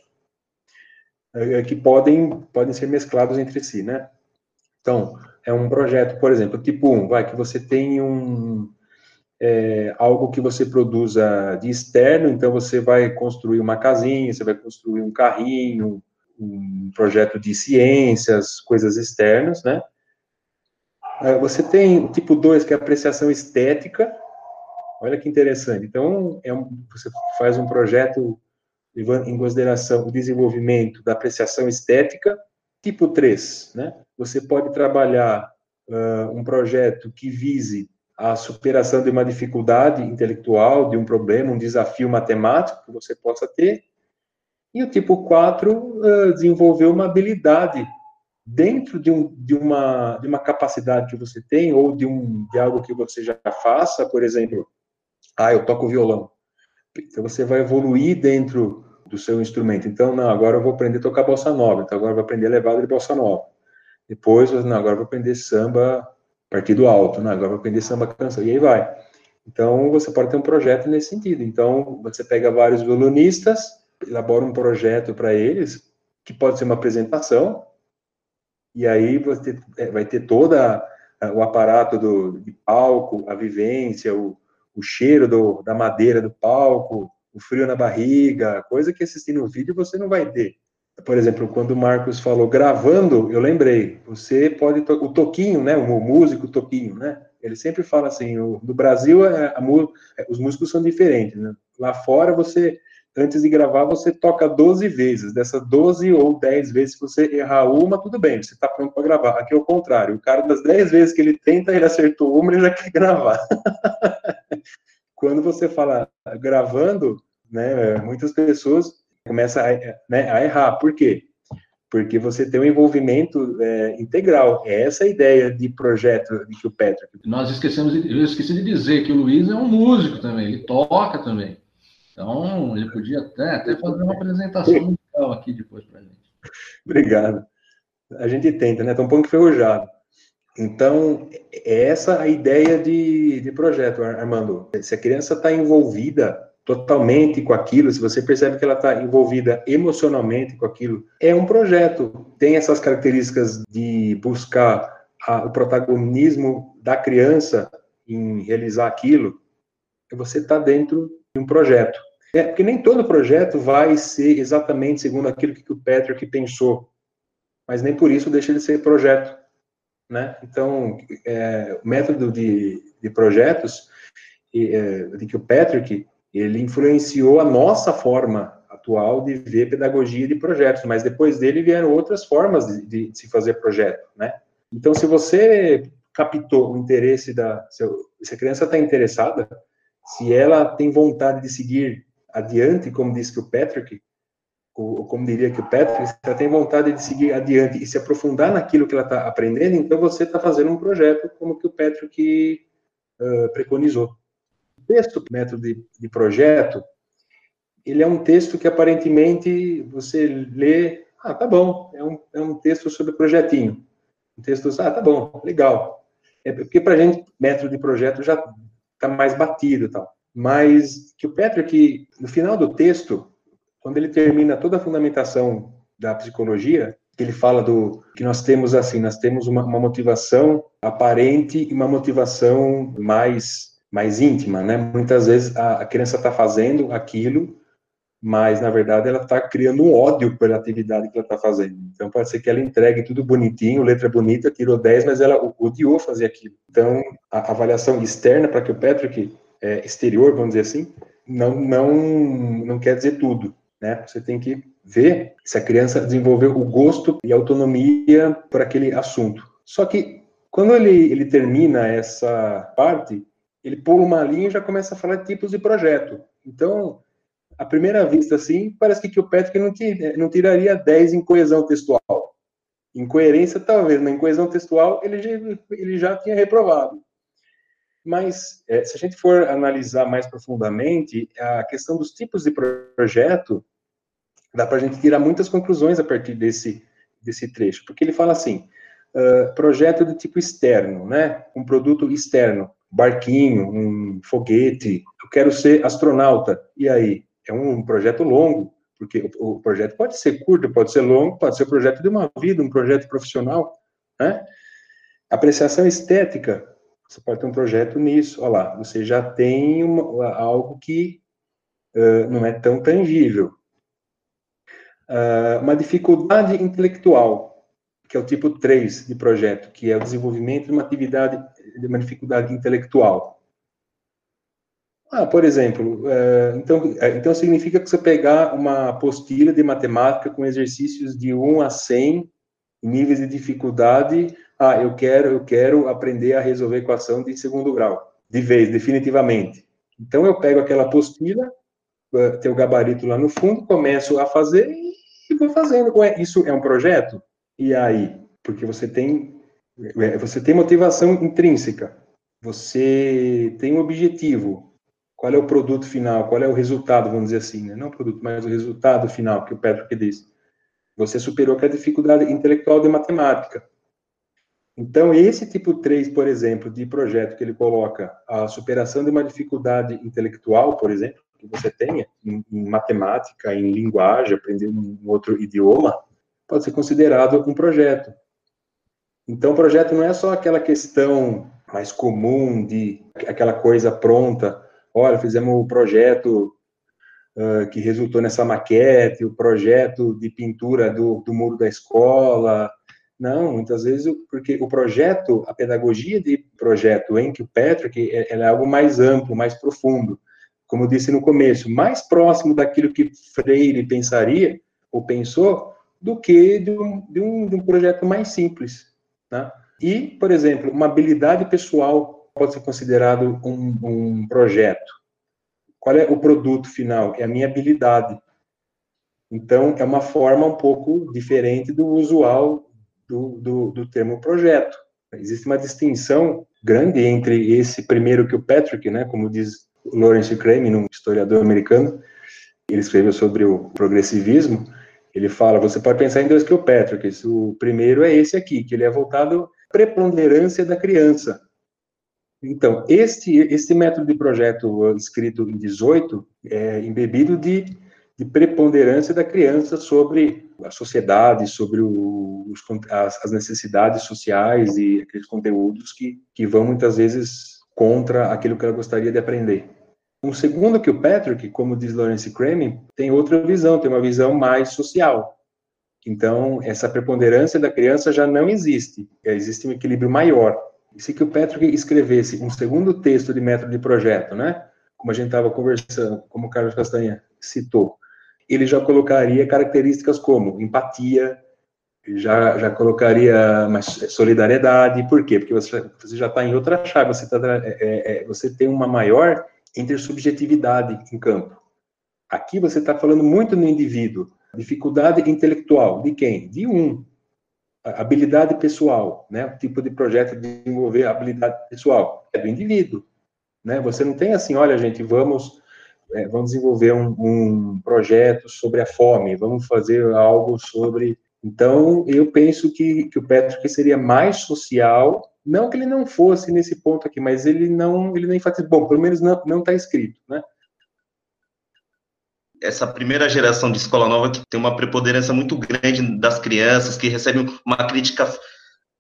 eh, que podem podem ser mesclados entre si, né? Então, é um projeto, por exemplo, tipo um, vai, que você tem um, é, algo que você produza de externo, então você vai construir uma casinha, você vai construir um carrinho, um projeto de ciências, coisas externas, né? Você tem tipo 2, que é apreciação estética. Olha que interessante. Então, é um, você faz um projeto levando em consideração o desenvolvimento da apreciação estética. Tipo 3, né? Você pode trabalhar uh, um projeto que vise a superação de uma dificuldade intelectual, de um problema, um desafio matemático que você possa ter. E o tipo 4, uh, desenvolver uma habilidade dentro de, um, de, uma, de uma capacidade que você tem, ou de, um, de algo que você já faça, por exemplo, ah, eu toco violão. Então você vai evoluir dentro do seu instrumento. Então, não, agora eu vou aprender a tocar bossa nova, então agora eu vou aprender levada de bossa nova. Depois, não, agora vou aprender samba partido alto, não, agora vou aprender samba canção, e aí vai. Então, você pode ter um projeto nesse sentido. Então, você pega vários violonistas, elabora um projeto para eles, que pode ser uma apresentação, e aí você é, vai ter toda o aparato do, de palco, a vivência, o, o cheiro do, da madeira do palco, o frio na barriga, coisa que assistindo o vídeo você não vai ter. Por exemplo, quando o Marcos falou gravando, eu lembrei, você pode, o Toquinho, né, o músico Toquinho, né, ele sempre fala assim, o, no Brasil é, a, é, os músicos são diferentes, né, lá fora você antes de gravar, você toca 12 vezes. Dessas 12 ou 10 vezes, se você errar uma, tudo bem, você está pronto para gravar. Aqui é o contrário. O cara, das 10 vezes que ele tenta, ele acertou uma, ele já quer gravar. Quando você fala gravando, né, muitas pessoas começam a, né, a errar. Por quê? Porque você tem um envolvimento é, integral. É essa a ideia de projeto de que o Petra. Nós esquecemos, eu esqueci de dizer que o Luiz é um músico também, ele toca também. Então, ele podia até, até fazer uma apresentação musical aqui depois para a gente. Obrigado. A gente tenta, né? Um pouco enferrujado. Então, é essa a ideia de, de projeto, Armando. Se a criança está envolvida totalmente com aquilo, se você percebe que ela está envolvida emocionalmente com aquilo, é um projeto. Tem essas características de buscar a, o protagonismo da criança em realizar aquilo, você está dentro de um projeto. É, porque nem todo projeto vai ser exatamente segundo aquilo que o Patrick pensou, mas nem por isso deixa de ser projeto. Né? Então, é, o método de, de projetos é, de que o Patrick ele influenciou a nossa forma atual de ver pedagogia de projetos, mas depois dele vieram outras formas de, de, se fazer projeto, né? Então, se você captou o interesse da, se a criança está interessada, se ela tem vontade de seguir adiante, como disse que o Patrick, ou como diria que o Patrick, se ela tem vontade de seguir adiante e se aprofundar naquilo que ela está aprendendo, então você está fazendo um projeto como que o Patrick uh, preconizou. Texto, método de, de projeto, ele é um texto que aparentemente você lê, ah, tá bom, é um, é um texto sobre projetinho. Um texto, ah, tá bom, legal. É porque para a gente, método de projeto já está mais batido e tal. Mas que o Patrick, no final do texto, quando ele termina toda a fundamentação da psicologia, ele fala do que nós temos assim, nós temos uma, uma motivação aparente e uma motivação mais mais íntima, né? Muitas vezes a, a criança está fazendo aquilo, mas na verdade ela está criando um ódio pela atividade que ela está fazendo. Então pode ser que ela entregue tudo bonitinho, letra bonita, tirou 10, mas ela odiou fazer aquilo. Então a avaliação externa para que o Patrick é, exterior, vamos dizer assim, não, não, não quer dizer tudo. Né? Você tem que ver se a criança desenvolveu o gosto e autonomia por aquele assunto. Só que quando ele, ele termina essa parte, ele pula uma linha e já começa a falar de tipos de projeto. Então, à primeira vista, assim, parece que o não, tira, não tiraria 10 em coesão textual. Em coerência, talvez, mas em coesão textual, ele já, ele já tinha reprovado. Mas, é, se a gente for analisar mais profundamente, a questão dos tipos de projeto, dá para a gente tirar muitas conclusões a partir desse, desse trecho, porque ele fala assim, uh, projeto de tipo externo, né, um produto externo, barquinho, um foguete, eu quero ser astronauta, e aí? É um projeto longo, porque o, projeto pode ser curto, pode ser longo, pode ser projeto de uma vida, um projeto profissional, né? Apreciação estética, você pode ter um projeto nisso, olha lá, você já tem uma, algo que uh, não é tão tangível. Uh, uma dificuldade intelectual, que é o tipo 3 de projeto, que é o desenvolvimento de uma atividade, de uma dificuldade intelectual. Ah, por exemplo, uh, então, então significa que você pegar uma apostila de matemática com exercícios de 1 a 100 níveis de dificuldade ah, eu quero, eu quero aprender a resolver equação de segundo grau, de vez, definitivamente. Então eu pego aquela apostila, eh, tem o gabarito lá no fundo, começo a fazer e vou fazendo. Isso é um projeto? E aí? porque você tem é, você tem motivação intrínseca, você tem um objetivo. Qual é o produto final? Qual é o resultado, vamos dizer assim, né? não o produto, mas o resultado final que o Patrick disse. Você superou aquela dificuldade intelectual de matemática. Então, esse tipo 3, por exemplo, de projeto que ele coloca, a superação de uma dificuldade intelectual, por exemplo, que você tenha em matemática, em linguagem, aprender um outro idioma, pode ser considerado um projeto. Então, o projeto não é só aquela questão mais comum de aquela coisa pronta. Olha, fizemos o um projeto uh, que resultou nessa maquete, o projeto de pintura do, do muro da escola. Não, muitas vezes, porque o projeto, a pedagogia de projeto em que o Patrick, é, é algo mais amplo, mais profundo. Como eu disse no começo, mais próximo daquilo que Freire pensaria ou pensou do que de um, de um, de um projeto mais simples. Né? E, por exemplo, uma habilidade pessoal pode ser considerado um, um projeto. Qual é o produto final? É a minha habilidade. Então, é uma forma um pouco diferente do usual do, do, do termo projeto. Existe uma distinção grande entre esse primeiro que o Patrick, né, como diz Lawrence Crane, um historiador americano, ele escreveu sobre o progressivismo, ele fala, você pode pensar em dois Kilpatricks. O primeiro é esse aqui, que ele é voltado à preponderância da criança. Então, este, este método de projeto escrito em 18 é embebido de, de preponderância da criança sobre a sociedade, sobre o, os, as, as, necessidades sociais e aqueles conteúdos que, que vão muitas vezes contra aquilo que ela gostaria de aprender. Um segundo que o Patrick, como diz Lawrence Cramen, tem outra visão, tem uma visão mais social. Então, essa preponderância da criança já não existe, existe um equilíbrio maior. E se que o Patrick escrevesse um segundo texto de método de projeto, né, como a gente estava conversando, como o Carlos Castanha citou, ele já colocaria características como empatia, já, já colocaria mais solidariedade, por quê? Porque você, você já está em outra chave, você, tá, é, é, é, você tem uma maior intersubjetividade em campo. Aqui você está falando muito no indivíduo. Dificuldade intelectual, de quem? De um. habilidade pessoal, né? O tipo de projeto de desenvolver habilidade pessoal é do indivíduo, né? Você não tem assim, olha, gente, vamos é, vamos desenvolver um, um projeto sobre a fome, vamos fazer algo sobre. Então, eu penso que, que o Patrick seria mais social não que ele não fosse nesse ponto aqui, mas ele não, ele não enfatiza. Bom, pelo menos não não está escrito, né? Essa primeira geração de escola nova que tem uma preponderância muito grande das crianças, que recebem uma crítica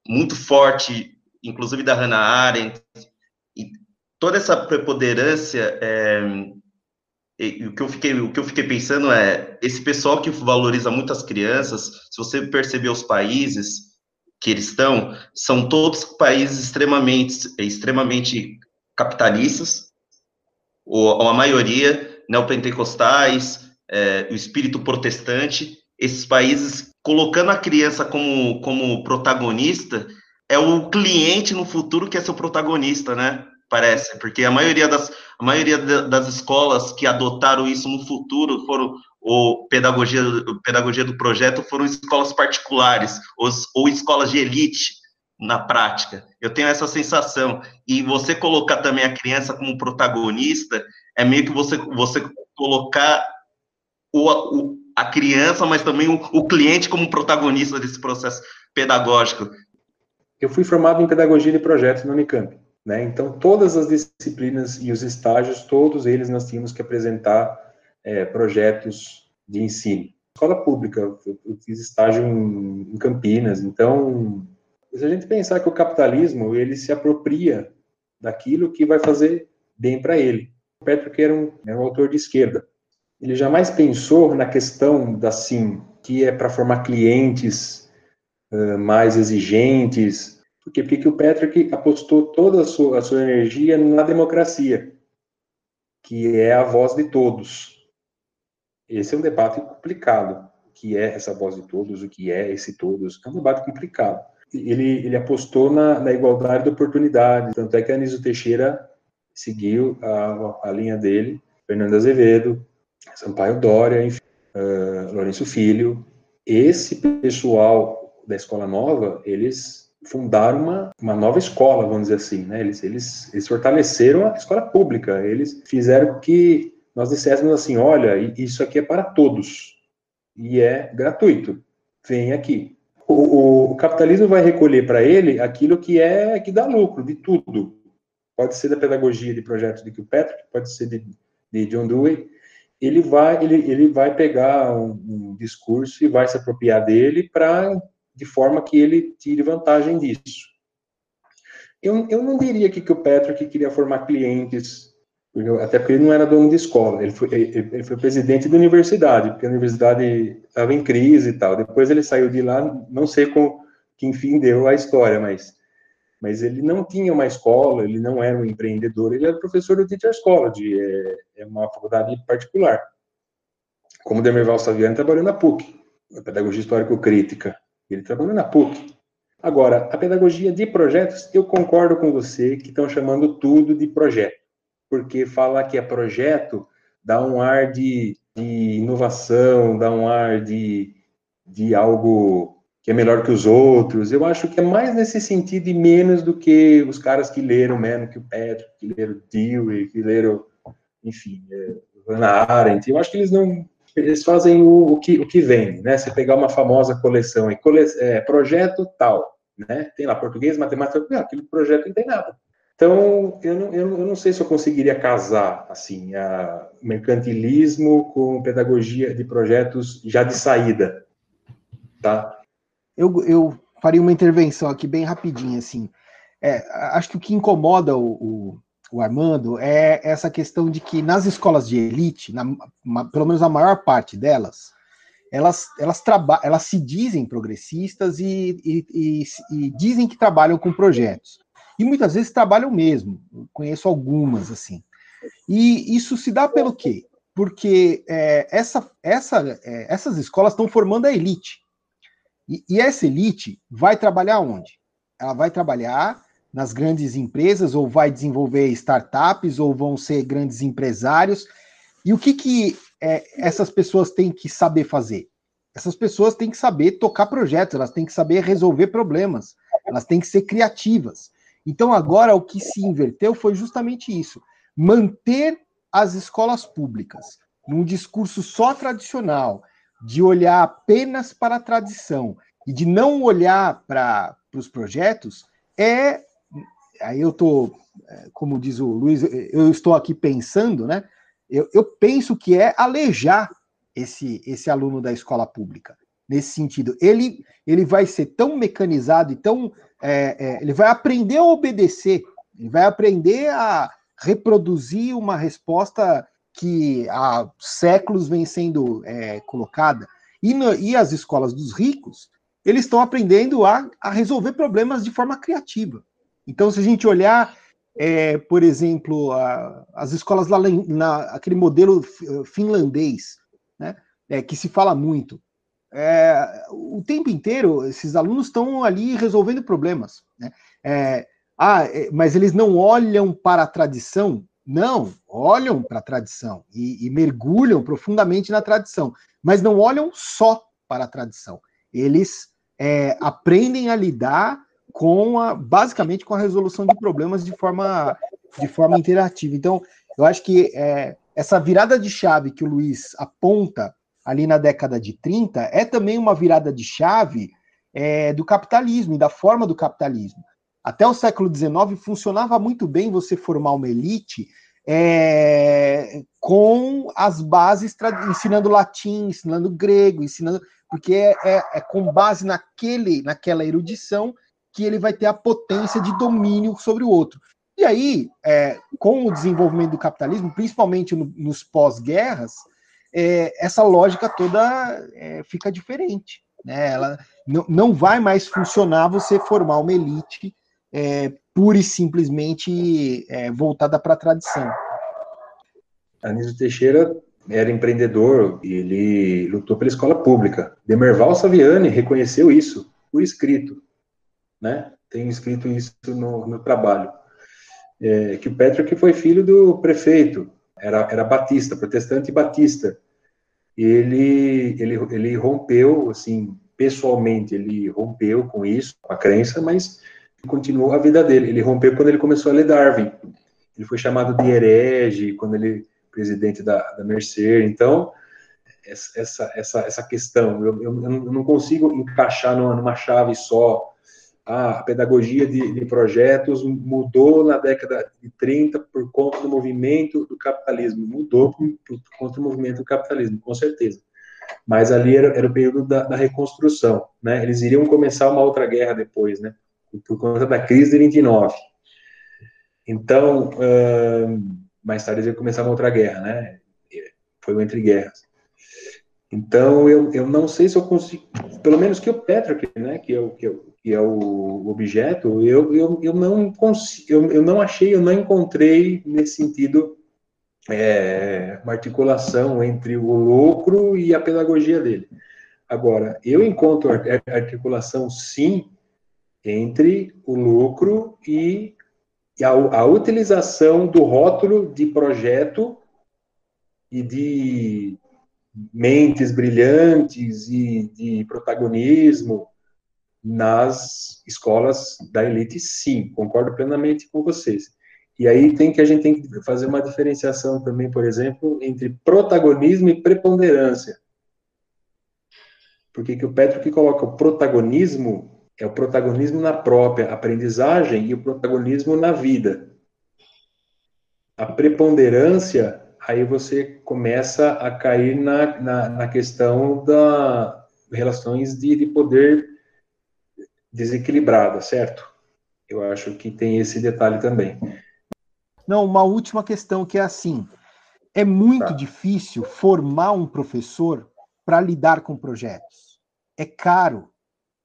muito forte, inclusive da Hannah Arendt, e toda essa preponderância, é, o que eu fiquei o que eu fiquei pensando é esse pessoal que valoriza muito as crianças, se você perceber os países que eles estão são todos países extremamente, extremamente capitalistas, ou, a maioria neopentecostais, é, o espírito protestante, esses países colocando a criança como, como protagonista, é o cliente no futuro que é seu protagonista, né? Parece, porque a maioria das, a maioria das escolas que adotaram isso no futuro foram ou pedagogia, pedagogia do projeto foram escolas particulares ou, ou escolas de elite na prática. Eu tenho essa sensação. E você colocar também a criança como protagonista é meio que você, você colocar o, o a criança, mas também o, o cliente como protagonista desse processo pedagógico. Eu fui formado em pedagogia de projetos no Unicamp. Né? Então, todas as disciplinas e os estágios, todos eles nós tínhamos que apresentar é, projetos de ensino. Escola pública, eu fiz estágio em, Campinas, então, se a gente pensar que o capitalismo, ele se apropria daquilo que vai fazer bem para ele. O Petro, que era um, era um autor de esquerda, ele jamais pensou na questão da sim, que é para formar clientes uh, mais exigentes. Por quê? Porque o Patrick apostou toda a sua, a sua energia na democracia, que é a voz de todos. Esse é um debate complicado. O que é essa voz de todos? O que é esse todos? É um debate complicado. Ele, ele apostou na, na igualdade de oportunidades. Tanto é que Anísio Teixeira seguiu a, a linha dele, Fernando Azevedo, Sampaio Dória, enfim, uh, Lourenço Filho. Esse pessoal da escola nova, eles fundaram uma, uma nova escola, vamos dizer assim, né? Eles, eles, eles fortaleceram a escola pública, eles fizeram que nós disséssemos assim, olha, isso aqui é para todos, e é gratuito, vem aqui. O, o, capitalismo vai recolher para ele aquilo que é que dá lucro, de tudo. Pode ser da pedagogia de projetos de Kilpatrick, pode ser de, de John Dewey, ele vai, ele, ele vai pegar um, um discurso e vai se apropriar dele para de forma que ele tire vantagem disso. Eu, eu não diria que, que o Patrick queria formar clientes, até porque ele não era dono de escola, ele foi, ele, foi presidente da universidade, porque a universidade estava em crise e tal. Depois ele saiu de lá, não sei com que enfim deu a história, mas mas ele não tinha uma escola, ele não era um empreendedor, ele era professor do Teacher's College, é, é uma faculdade particular. Como o Demerval Saviano trabalhou na PUC, a Pedagogia Histórico-Crítica, ele trabalhou na PUC. Agora, a pedagogia de projetos, eu concordo com você que estão chamando tudo de projeto, porque falar que é projeto dá um ar de, de inovação, dá um ar de, de algo que é melhor que os outros. Eu acho que é mais nesse sentido e menos do que os caras que leram mesmo, que o Pedro, que leram Dewey, que leram, enfim, é, Hannah Arendt. Eu acho que eles não eles fazem o, o, que, o que vem, né? Você pegar uma famosa coleção e cole, é, projeto tal, né? Tem lá português, matemática, aquele projeto não tem nada. Então, eu não, eu, eu não sei se eu conseguiria casar, assim, mercantilismo com pedagogia de projetos já de saída, tá? eu, eu faria uma intervenção aqui bem rapidinho, assim. É, acho que o que incomoda o, o, o, Armando é essa questão de que nas escolas de elite, na, uma, pelo menos a maior parte delas, elas, elas, elas se dizem progressistas e, e, e, e, dizem que trabalham com projetos. E muitas vezes trabalham mesmo. Eu conheço algumas, assim. E isso se dá pelo quê? Porque é, essa, essa, é, essas escolas estão formando a elite. E, e essa elite vai trabalhar onde? Ela vai trabalhar nas grandes empresas, ou vai desenvolver startups, ou vão ser grandes empresários. E o que, que é, essas pessoas têm que saber fazer? Essas pessoas têm que saber tocar projetos, elas têm que saber resolver problemas, elas têm que ser criativas. Então, agora, o que se inverteu foi justamente isso: manter as escolas públicas num discurso só tradicional, de olhar apenas para a tradição e de não olhar para os projetos é. Aí eu estou, é, como diz o Luiz, eu estou aqui pensando, né? Eu, eu penso que é alejar esse, esse aluno da escola pública. Nesse sentido, ele, ele vai ser tão mecanizado e tão. É, é, ele vai aprender a obedecer, ele vai aprender a reproduzir uma resposta que há séculos vem sendo é, colocada. E, no, e as escolas dos ricos, eles estão aprendendo a, a resolver problemas de forma criativa. Então, se a gente olhar, é, por exemplo, a, as escolas lá na, aquele modelo finlandês, né, é, que se fala muito, é, o tempo inteiro esses alunos estão ali resolvendo problemas. Né? É, ah, é, mas eles não olham para a tradição não, olham para a tradição e, e, mergulham profundamente na tradição, mas não olham só para a tradição. Eles é, aprendem a lidar com a, basicamente com a resolução de problemas de forma, de forma interativa. Então, eu acho que é, essa virada de chave que o Luiz aponta ali na década de 30 é também uma virada de chave é, do capitalismo e da forma do capitalismo até o século XIX funcionava muito bem você formar uma elite é, com as bases, ensinando latim, ensinando grego, ensinando, porque é, é, é, com base naquele, naquela erudição que ele vai ter a potência de domínio sobre o outro. E aí, é, com o desenvolvimento do capitalismo, principalmente no, nos pós-guerras, é, essa lógica toda é, fica diferente. Né? Ela não, não vai mais funcionar você formar uma elite é, pura e simplesmente é, voltada para a tradição. Anísio Teixeira era empreendedor e ele lutou pela escola pública. Demerval Saviani reconheceu isso por escrito, né? Tem escrito isso no, no trabalho. É, que o Patrick foi filho do prefeito, era, era batista, protestante batista. Ele, ele, ele rompeu, assim, pessoalmente ele rompeu com isso, com a crença, mas continuou a vida dele. Ele rompeu quando ele começou a ler Darwin. Ele foi chamado de herege quando ele presidente da, da Mercer. Então, essa, essa, essa questão, eu, eu, eu não consigo encaixar numa, numa chave só. A pedagogia de, de, projetos mudou na década de 30 por conta do movimento do capitalismo. Mudou por, por conta do movimento do capitalismo, com certeza. Mas ali era, era o período da, da, reconstrução, né? Eles iriam começar uma outra guerra depois, né? Por conta da crise de 29. Então, mais tarde eles iam começar uma outra guerra, né? Foi o Entre Guerras. Então, eu, eu não sei se eu consigo, pelo menos que o Petroc, né, que o, que é, que é o objeto, eu, eu, eu não consigo, eu, eu não achei, eu não encontrei nesse sentido é, uma articulação entre o lucro e a pedagogia dele. Agora, eu encontro articulação, sim, entre o lucro e a, a utilização do rótulo de projeto e de mentes brilhantes e de protagonismo nas escolas da elite, sim, concordo plenamente com vocês. E aí tem que a gente tem que fazer uma diferenciação também, por exemplo, entre protagonismo e preponderância. Porque que o Petro que coloca o protagonismo é o protagonismo na própria aprendizagem e o protagonismo na vida. A preponderância aí você começa a cair na, na, na questão da relações de, de poder desequilibrada, certo? Eu acho que tem esse detalhe também. Não, uma última questão que é assim: é muito tá. difícil formar um professor para lidar com projetos. É caro.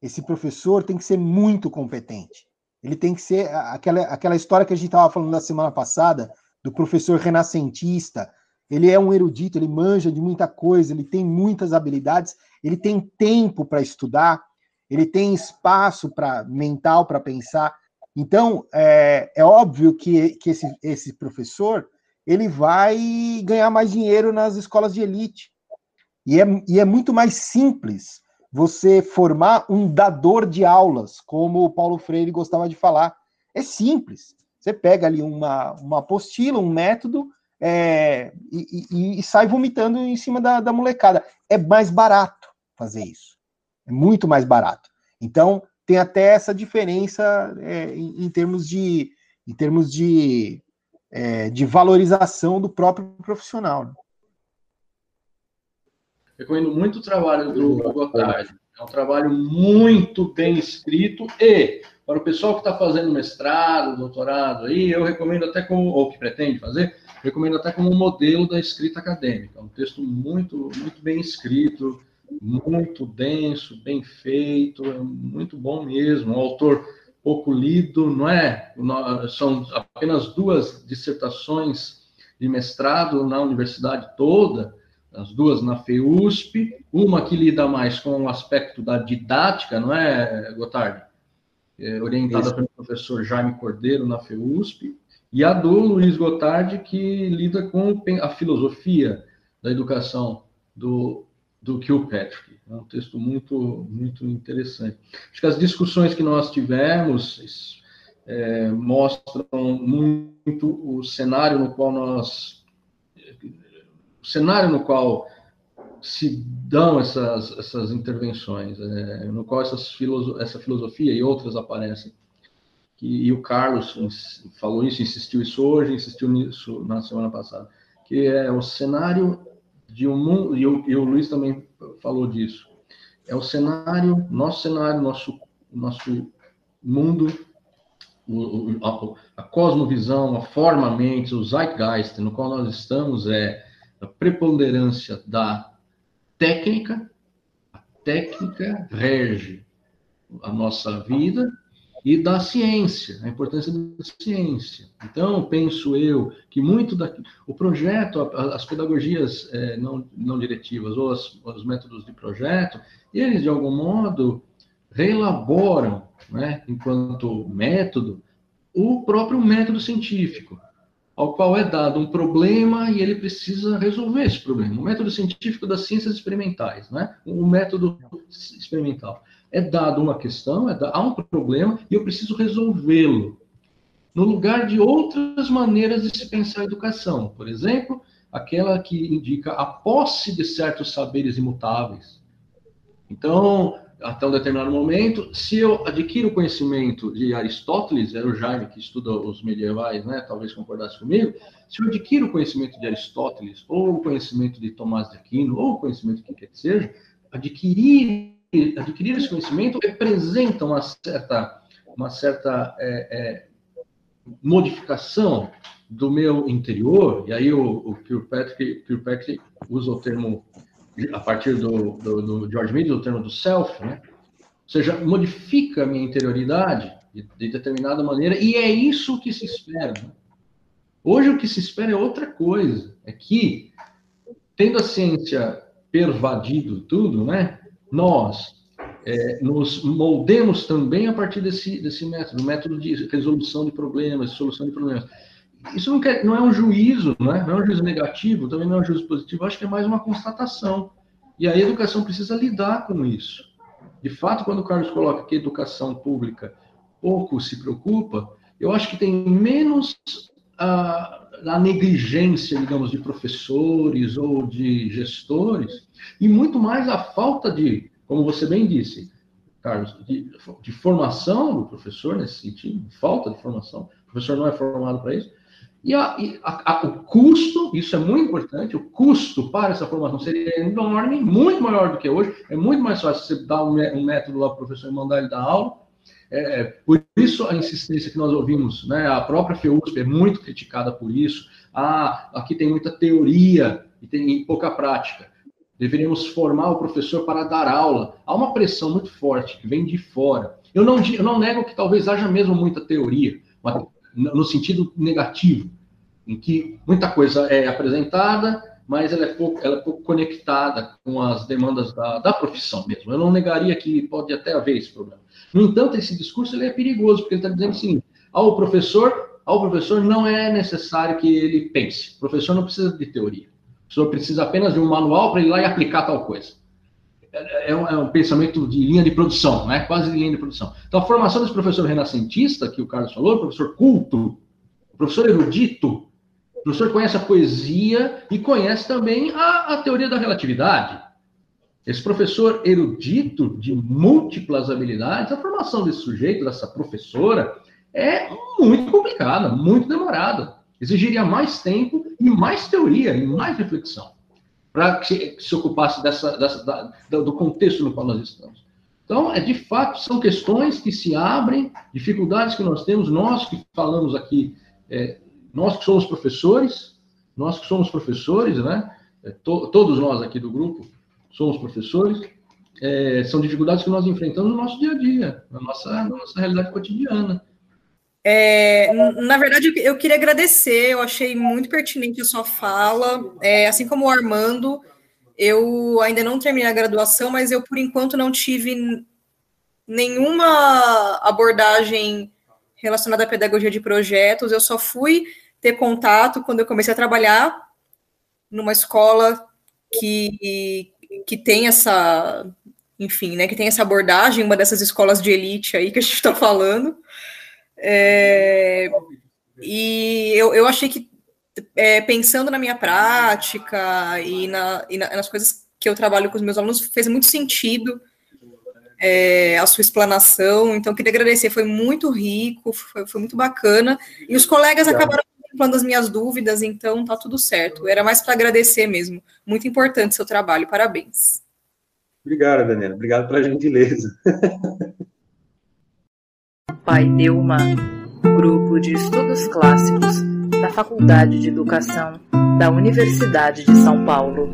Esse professor tem que ser muito competente. Ele tem que ser aquela, aquela história que a gente estava falando na semana passada do professor renascentista. Ele é um erudito, ele manja de muita coisa, ele tem muitas habilidades, ele tem tempo para estudar, ele tem espaço para mental para pensar. Então, é, é óbvio que, que esse, esse professor ele vai ganhar mais dinheiro nas escolas de elite. E é, e é muito mais simples você formar um dador de aulas, como o Paulo Freire gostava de falar. É simples. Você pega ali uma, uma apostila, um método, é, e, e, e, sai vomitando em cima da, da molecada. É mais barato fazer isso. É muito mais barato. Então, tem até essa diferença é, em, em, termos de, em termos de, é, de valorização do próprio profissional. Né? Recomendo muito o trabalho do Gotardi. É um trabalho muito bem escrito e para o pessoal que está fazendo mestrado, doutorado aí, eu recomendo até como, ou que pretende fazer, recomendo até como modelo da escrita acadêmica. É um texto muito, muito bem escrito, muito denso, bem feito, é muito bom mesmo. Um autor pouco lido, não é? São apenas duas dissertações de mestrado na universidade toda, as duas na FEUSP, uma que lida mais com o aspecto da didática, não é, Gotardi? É, orientada Isso. pelo professor Jaime Cordeiro na FEUSP, e a do Luiz Gotardi, que lida com a filosofia da educação do, do Kilpatrick. É um texto muito, muito interessante. Acho que as discussões que nós tivemos é, mostram muito o cenário no qual nós o cenário no qual se dão essas, essas intervenções, é, no qual essas filoso essa filosofia e outras aparecem. Que, e o Carlos falou isso, insistiu isso hoje, insistiu nisso na semana passada, que é o cenário de um e e o Luiz também falou disso, é o cenário, nosso cenário, nosso, nosso mundo, o, a, a cosmovisão, a forma-mente, o zeitgeist no qual nós estamos é a preponderância da técnica, a técnica rege a nossa vida e da ciência, a importância da ciência. Então, penso eu que muito da, o projeto, as pedagogias é, não, não diretivas ou as, os métodos de projeto, eles, de algum modo, reelaboram, né, enquanto método, o próprio método científico. ao qual é dado um problema e ele precisa resolver esse problema. O método científico das ciências experimentais, né? o método experimental. É dado uma questão, é dado, há um problema e eu preciso resolvê-lo. No lugar de outras maneiras de se pensar a educação. Por exemplo, aquela que indica a posse de certos saberes imutáveis. Então, até um determinado momento, se eu adquiro o conhecimento de Aristóteles, era o Jaime que estuda os medievais, né, talvez concordasse comigo, se eu adquiro o conhecimento de Aristóteles, ou o conhecimento de Tomás de Aquino, ou o conhecimento que quer que seja, adquirir, adquirir esse conhecimento representa uma certa, uma certa é, é, modificação do meu interior, e aí o, o Kirkpatrick, Kirkpatrick usa o termo a partir do, do, do George Mead, o termo do self, né? ou seja, modifica a minha interioridade de, de determinada maneira, e é isso que se espera. Né? Hoje o que se espera é outra coisa, é que, tendo a ciência pervadido tudo, né, nós é, nos moldemos também a partir desse, desse método, método de resolução de problemas, solução de problemas. Isso não, quer, não é um juízo, não é? não é um juízo negativo, também não é um juízo positivo, acho que é mais uma constatação. E a educação precisa lidar com isso. De fato, quando o Carlos coloca que a educação pública pouco se preocupa, eu acho que tem menos a, negligência, digamos, de professores ou de gestores, e muito mais a falta de, como você bem disse, Carlos, de, de formação do professor nesse sentido, falta de formação. O professor não é formado para isso, e, a, a, a, o custo, isso é muito importante, o custo para essa formação seria enorme, muito maior do que hoje. É muito mais fácil você dar um, um método lá para o professor e mandar ele dar aula. É, por isso a insistência que nós ouvimos, né, a própria FEUSP é muito criticada por isso. Ah, aqui tem muita teoria e tem pouca prática. Deveríamos formar o professor para dar aula. Há uma pressão muito forte que vem de fora. Eu não, eu não nego que talvez haja mesmo muita teoria, no sentido negativo em que muita coisa é apresentada, mas ela é pouco, ela é pouco conectada com as demandas da, da profissão mesmo. Eu não negaria que pode até haver esse problema. No entanto, esse discurso ele é perigoso, porque ele está dizendo assim, ao professor, ao professor não é necessário que ele pense. O professor não precisa de teoria. O professor precisa apenas de um manual para ir lá e aplicar tal coisa. É, é, um, é um, pensamento de linha de produção, né? quase de linha de produção. Então, a formação desse professor renascentista, que o Carlos falou, professor culto, professor erudito, o professor conhece a poesia e conhece também a, a teoria da relatividade. Esse professor erudito de múltiplas habilidades, a formação desse sujeito, dessa professora, é muito complicada, muito demorada. Exigiria mais tempo e mais teoria e mais reflexão para que se ocupasse dessa, dessa da, do contexto no qual nós estamos. Então, é de fato, são questões que se abrem, dificuldades que nós temos, nós que falamos aqui é, nós que somos professores, nós que somos professores, né? É, to, todos nós aqui do grupo somos professores, é, são dificuldades que nós enfrentamos no nosso dia a dia, na nossa, na nossa realidade cotidiana. É, na verdade, eu queria agradecer, eu achei muito pertinente a sua fala, é, assim como o Armando, eu ainda não terminei a graduação, mas eu, por enquanto, não tive nenhuma abordagem relacionada à pedagogia de projetos, eu só fui ter contato quando eu comecei a trabalhar numa escola que, que tem essa, enfim, né, que tem essa abordagem, uma dessas escolas de elite aí que a gente está falando. É, e eu, eu achei que, é, pensando na minha prática e, na, e na, nas coisas que eu trabalho com os meus alunos, fez muito sentido é, a sua explanação. Então, queria agradecer, foi muito rico, foi, foi muito bacana. E os colegas acabaram contemplando as minhas dúvidas, então tá tudo certo. Era mais para agradecer mesmo. Muito importante seu trabalho, parabéns. Obrigado, Daniela. Obrigado pela gentileza. Pai Delma, grupo de estudos clássicos da Faculdade de Educação da Universidade de São Paulo.